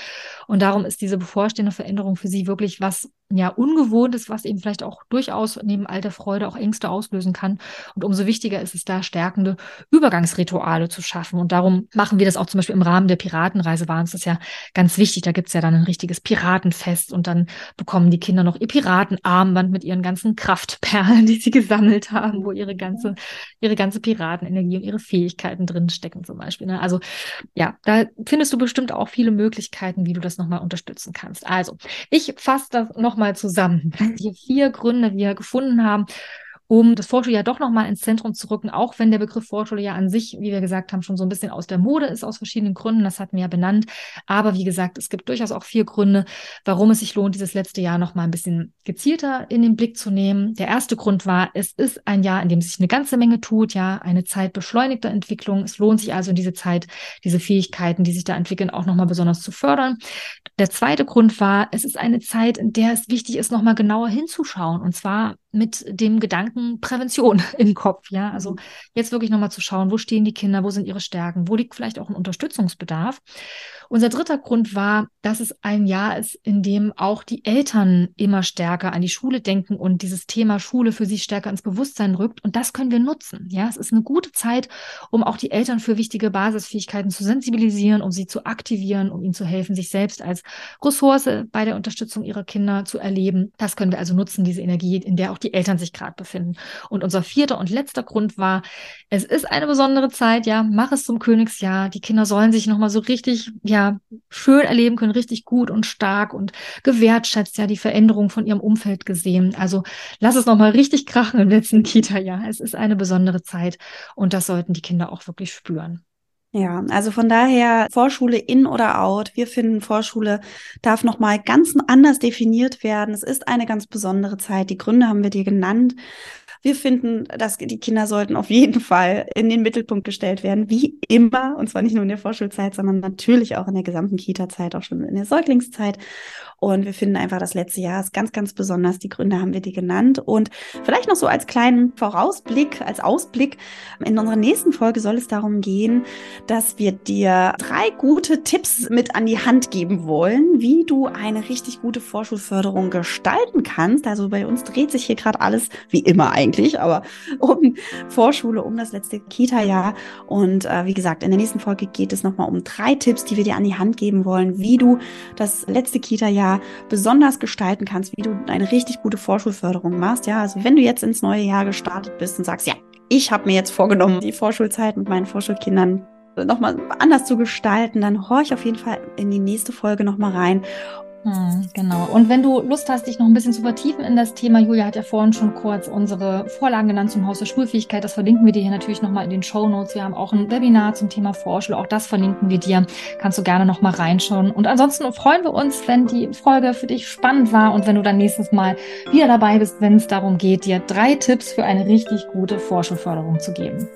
Und darum ist diese bevorstehende Veränderung für sie wirklich was ja ungewohntes, was eben vielleicht auch durchaus neben all der Freude auch Ängste auslösen kann. Und umso wichtiger ist es da, stärkende Übergangsrituale zu schaffen. Und darum machen wir das auch zum Beispiel im Rahmen der Piratenreise war uns das ja ganz wichtig. Da gibt's ja dann ein richtiges Piratenfest und dann bekommen die Kinder noch ihr Piratenarmband mit ihren ganzen Kraftperlen, die sie gesammelt haben, wo ihre ganze, ihre ganze Piratenenergie und ihre Fähigkeiten drin stecken zum Beispiel. Ne? Also ja, da findest du bestimmt auch viele Möglichkeiten, wie du das nochmal unterstützen kannst. Also ich fasse das nochmal zusammen. Die vier Gründe, die wir gefunden haben, um das Vorschuljahr doch nochmal ins Zentrum zu rücken, auch wenn der Begriff Vorschuljahr an sich, wie wir gesagt haben, schon so ein bisschen aus der Mode ist, aus verschiedenen Gründen. Das hatten wir ja benannt. Aber wie gesagt, es gibt durchaus auch vier Gründe, warum es sich lohnt, dieses letzte Jahr nochmal ein bisschen gezielter in den Blick zu nehmen. Der erste Grund war, es ist ein Jahr, in dem sich eine ganze Menge tut, ja, eine Zeit beschleunigter Entwicklung. Es lohnt sich also in diese Zeit, diese Fähigkeiten, die sich da entwickeln, auch nochmal besonders zu fördern. Der zweite Grund war, es ist eine Zeit, in der es wichtig ist, nochmal genauer hinzuschauen. Und zwar mit dem Gedanken Prävention im Kopf. Ja, also mhm. jetzt wirklich nochmal zu schauen, wo stehen die Kinder, wo sind ihre Stärken, wo liegt vielleicht auch ein Unterstützungsbedarf. Unser dritter Grund war, dass es ein Jahr ist, in dem auch die Eltern immer stärker an die Schule denken und dieses Thema Schule für sie stärker ins Bewusstsein rückt. Und das können wir nutzen. Ja, es ist eine gute Zeit, um auch die Eltern für wichtige Basisfähigkeiten zu sensibilisieren, um sie zu aktivieren, um ihnen zu helfen, sich selbst als Ressource bei der Unterstützung ihrer Kinder zu erleben. Das können wir also nutzen, diese Energie, in der auch die Eltern sich gerade befinden. Und unser vierter und letzter Grund war, es ist eine besondere Zeit, ja, mach es zum Königsjahr. Die Kinder sollen sich nochmal so richtig, ja, ja schön erleben können, richtig gut und stark und gewertschätzt, ja die Veränderung von ihrem Umfeld gesehen. Also lass es nochmal richtig krachen im letzten Kita-Jahr. Es ist eine besondere Zeit und das sollten die Kinder auch wirklich spüren. Ja, also von daher Vorschule in oder out. Wir finden Vorschule darf noch mal ganz anders definiert werden. Es ist eine ganz besondere Zeit. Die Gründe haben wir dir genannt. Wir finden, dass die Kinder sollten auf jeden Fall in den Mittelpunkt gestellt werden, wie immer, und zwar nicht nur in der Vorschulzeit, sondern natürlich auch in der gesamten Kita-Zeit, auch schon in der Säuglingszeit. Und wir finden einfach, das letzte Jahr ist ganz, ganz besonders. Die Gründe haben wir dir genannt. Und vielleicht noch so als kleinen Vorausblick, als Ausblick. In unserer nächsten Folge soll es darum gehen, dass wir dir drei gute Tipps mit an die Hand geben wollen, wie du eine richtig gute Vorschulförderung gestalten kannst. Also bei uns dreht sich hier gerade alles, wie immer eigentlich, aber um Vorschule, um das letzte Kita-Jahr. Und äh, wie gesagt, in der nächsten Folge geht es nochmal um drei Tipps, die wir dir an die Hand geben wollen, wie du das letzte Kita-Jahr Jahr besonders gestalten kannst, wie du eine richtig gute Vorschulförderung machst. Ja, also wenn du jetzt ins neue Jahr gestartet bist und sagst, ja, ich habe mir jetzt vorgenommen, die Vorschulzeit mit meinen Vorschulkindern nochmal anders zu gestalten, dann horch auf jeden Fall in die nächste Folge nochmal rein hm, genau. Und wenn du Lust hast, dich noch ein bisschen zu vertiefen in das Thema, Julia hat ja vorhin schon kurz unsere Vorlagen genannt zum Haus der Schulfähigkeit. Das verlinken wir dir hier natürlich nochmal in den Show Notes. Wir haben auch ein Webinar zum Thema Vorschule. Auch das verlinken wir dir. Kannst du gerne nochmal reinschauen. Und ansonsten freuen wir uns, wenn die Folge für dich spannend war und wenn du dann nächstes Mal wieder dabei bist, wenn es darum geht, dir drei Tipps für eine richtig gute Vorschulförderung zu geben.